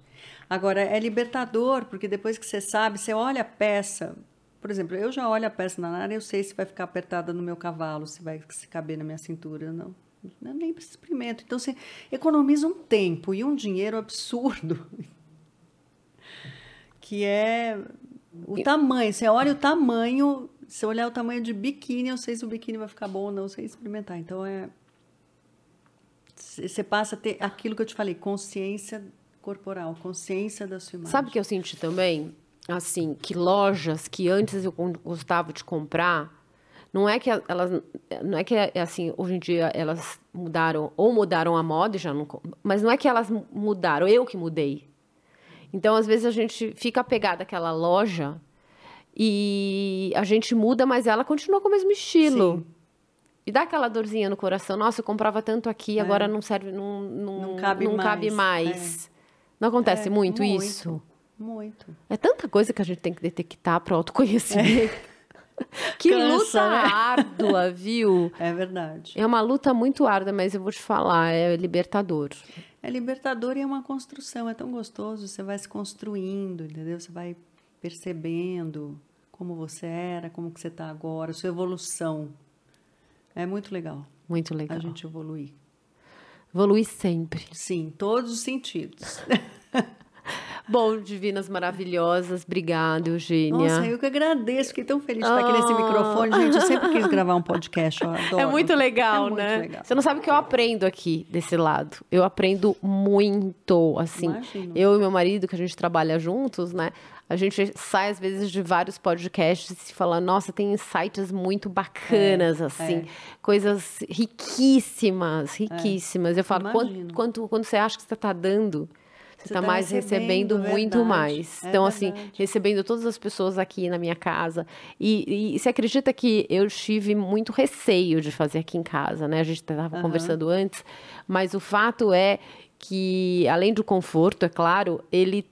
Agora, é libertador, porque depois que você sabe, você olha a peça. Por exemplo, eu já olho a peça na área, eu sei se vai ficar apertada no meu cavalo, se vai se caber na minha cintura, não. Eu nem experimento. Então, você economiza um tempo e um dinheiro absurdo. Que é o tamanho. Você olha o tamanho, se eu olhar o tamanho de biquíni, eu sei se o biquíni vai ficar bom ou não, sei experimentar. Então, é você passa a ter aquilo que eu te falei, consciência corporal, consciência da sua imagem. Sabe o que eu senti também? Assim, que lojas que antes eu gostava de comprar, não é que elas, não é que é assim, hoje em dia elas mudaram ou mudaram a moda já não, mas não é que elas mu- mudaram, eu que mudei. Então, às vezes a gente fica apegada àquela loja e a gente muda, mas ela continua com o mesmo estilo. Sim. E dá aquela dorzinha no coração. Nossa, eu comprava tanto aqui, agora não serve, não, não, É. Não cabe não mais. cabe mais. Não acontece É, muito, muito. isso? Muito. É tanta coisa que a gente tem que detectar para autoconhecimento. que Cansa, luta né? árdua, viu? É verdade. É uma luta muito árdua, mas eu vou te falar, é libertador. É libertador e é uma construção, é tão gostoso. Você vai se construindo, entendeu? Você vai percebendo como você era, como que você está agora, sua evolução. É muito legal Muito legal. a gente evoluir. Evolui sempre. Sim, em todos os sentidos. Bom, divinas maravilhosas, obrigada, Eugênia. Nossa, eu que agradeço, fiquei tão feliz de estar aqui nesse Ah. microfone. Gente, eu sempre quis gravar um podcast. É muito legal, É muito né? legal. Você não sabe o que eu aprendo aqui desse lado. Eu aprendo muito, assim. Imagino. Eu e meu marido, que a gente trabalha juntos, né? A gente sai, às vezes, de vários podcasts e fala, nossa, tem insights muito bacanas, assim. é. Coisas riquíssimas, riquíssimas. Eu falo, quanto, quando, quando você acha que você está dando... Você está tá mais recebendo, recebendo, muito verdade. mais. É então, assim, verdade. recebendo todas as pessoas aqui na minha casa. E, e você acredita que eu tive muito receio de fazer aqui em casa, né? A gente estava Aham. conversando antes, mas o fato é que, além do conforto, é claro, ele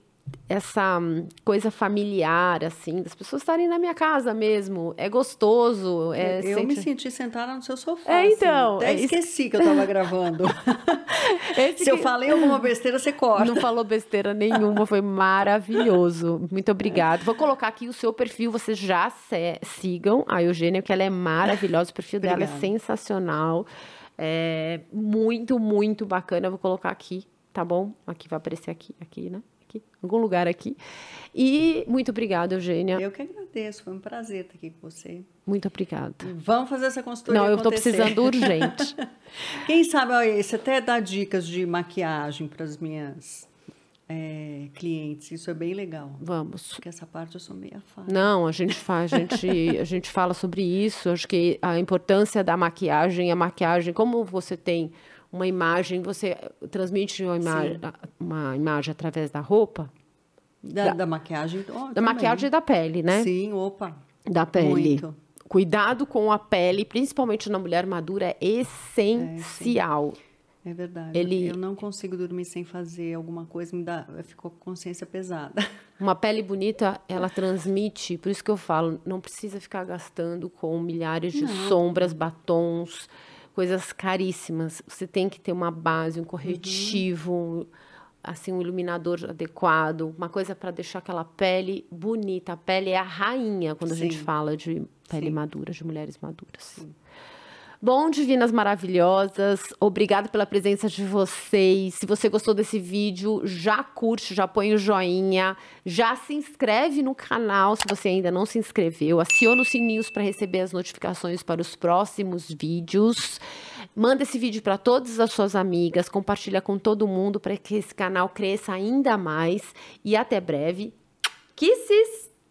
essa hum, coisa familiar, assim, das pessoas estarem na minha casa mesmo. É gostoso. É, eu me sente- senti sentada no seu sofá. É, então, assim. Até é isso- esqueci que eu estava gravando. Se eu que- falei alguma besteira, você corta. Não falou besteira nenhuma, foi maravilhoso. Muito obrigada. Vou colocar aqui o seu perfil, vocês já se- sigam a Eugênia, que ela é maravilhosa, o perfil dela é sensacional. É muito, muito bacana. Eu Vou colocar aqui, tá bom? Aqui vai aparecer aqui, aqui, né? Aqui, algum lugar aqui. E muito obrigada, Eugênia. Eu que agradeço, foi um prazer estar aqui com você. Muito obrigada. Vamos fazer essa consultoria Não, eu acontecer. precisando urgente. Quem sabe, olha, você até dá dicas de maquiagem para as minhas é, clientes. Isso é bem legal. Vamos. Porque essa parte eu sou meia falha. Não, a gente faz, a gente, a gente fala sobre isso. Acho que a importância da maquiagem, a maquiagem, como você tem uma imagem, você transmite uma, ima Sim. uma imagem através da roupa, Da, Da- da maquiagem. ó, da também. maquiagem e da pele, né? Sim, opa. Da pele. Muito. Cuidado com a pele, principalmente na mulher madura, é essencial. É verdade. Ele- Eu não consigo dormir sem fazer alguma coisa, me dá, ficou com consciência pesada. Uma pele bonita, ela transmite, por isso que eu falo, não precisa ficar gastando com milhares de sombras, batons, coisas caríssimas. Você tem que ter uma base, um corretivo, assim, um iluminador adequado, uma coisa para deixar aquela pele bonita. A pele é a rainha quando a gente Sim. fala de pele Sim. madura, de mulheres maduras. Bom, divinas maravilhosas, obrigado pela presença de vocês. Se você gostou desse vídeo, já curte, já põe o joinha, já se inscreve no canal se você ainda não se inscreveu, aciona os sininhos para receber as notificações para os próximos vídeos. Manda esse vídeo para todas as suas amigas, compartilha com todo mundo para que esse canal cresça ainda mais e até breve. Kisses!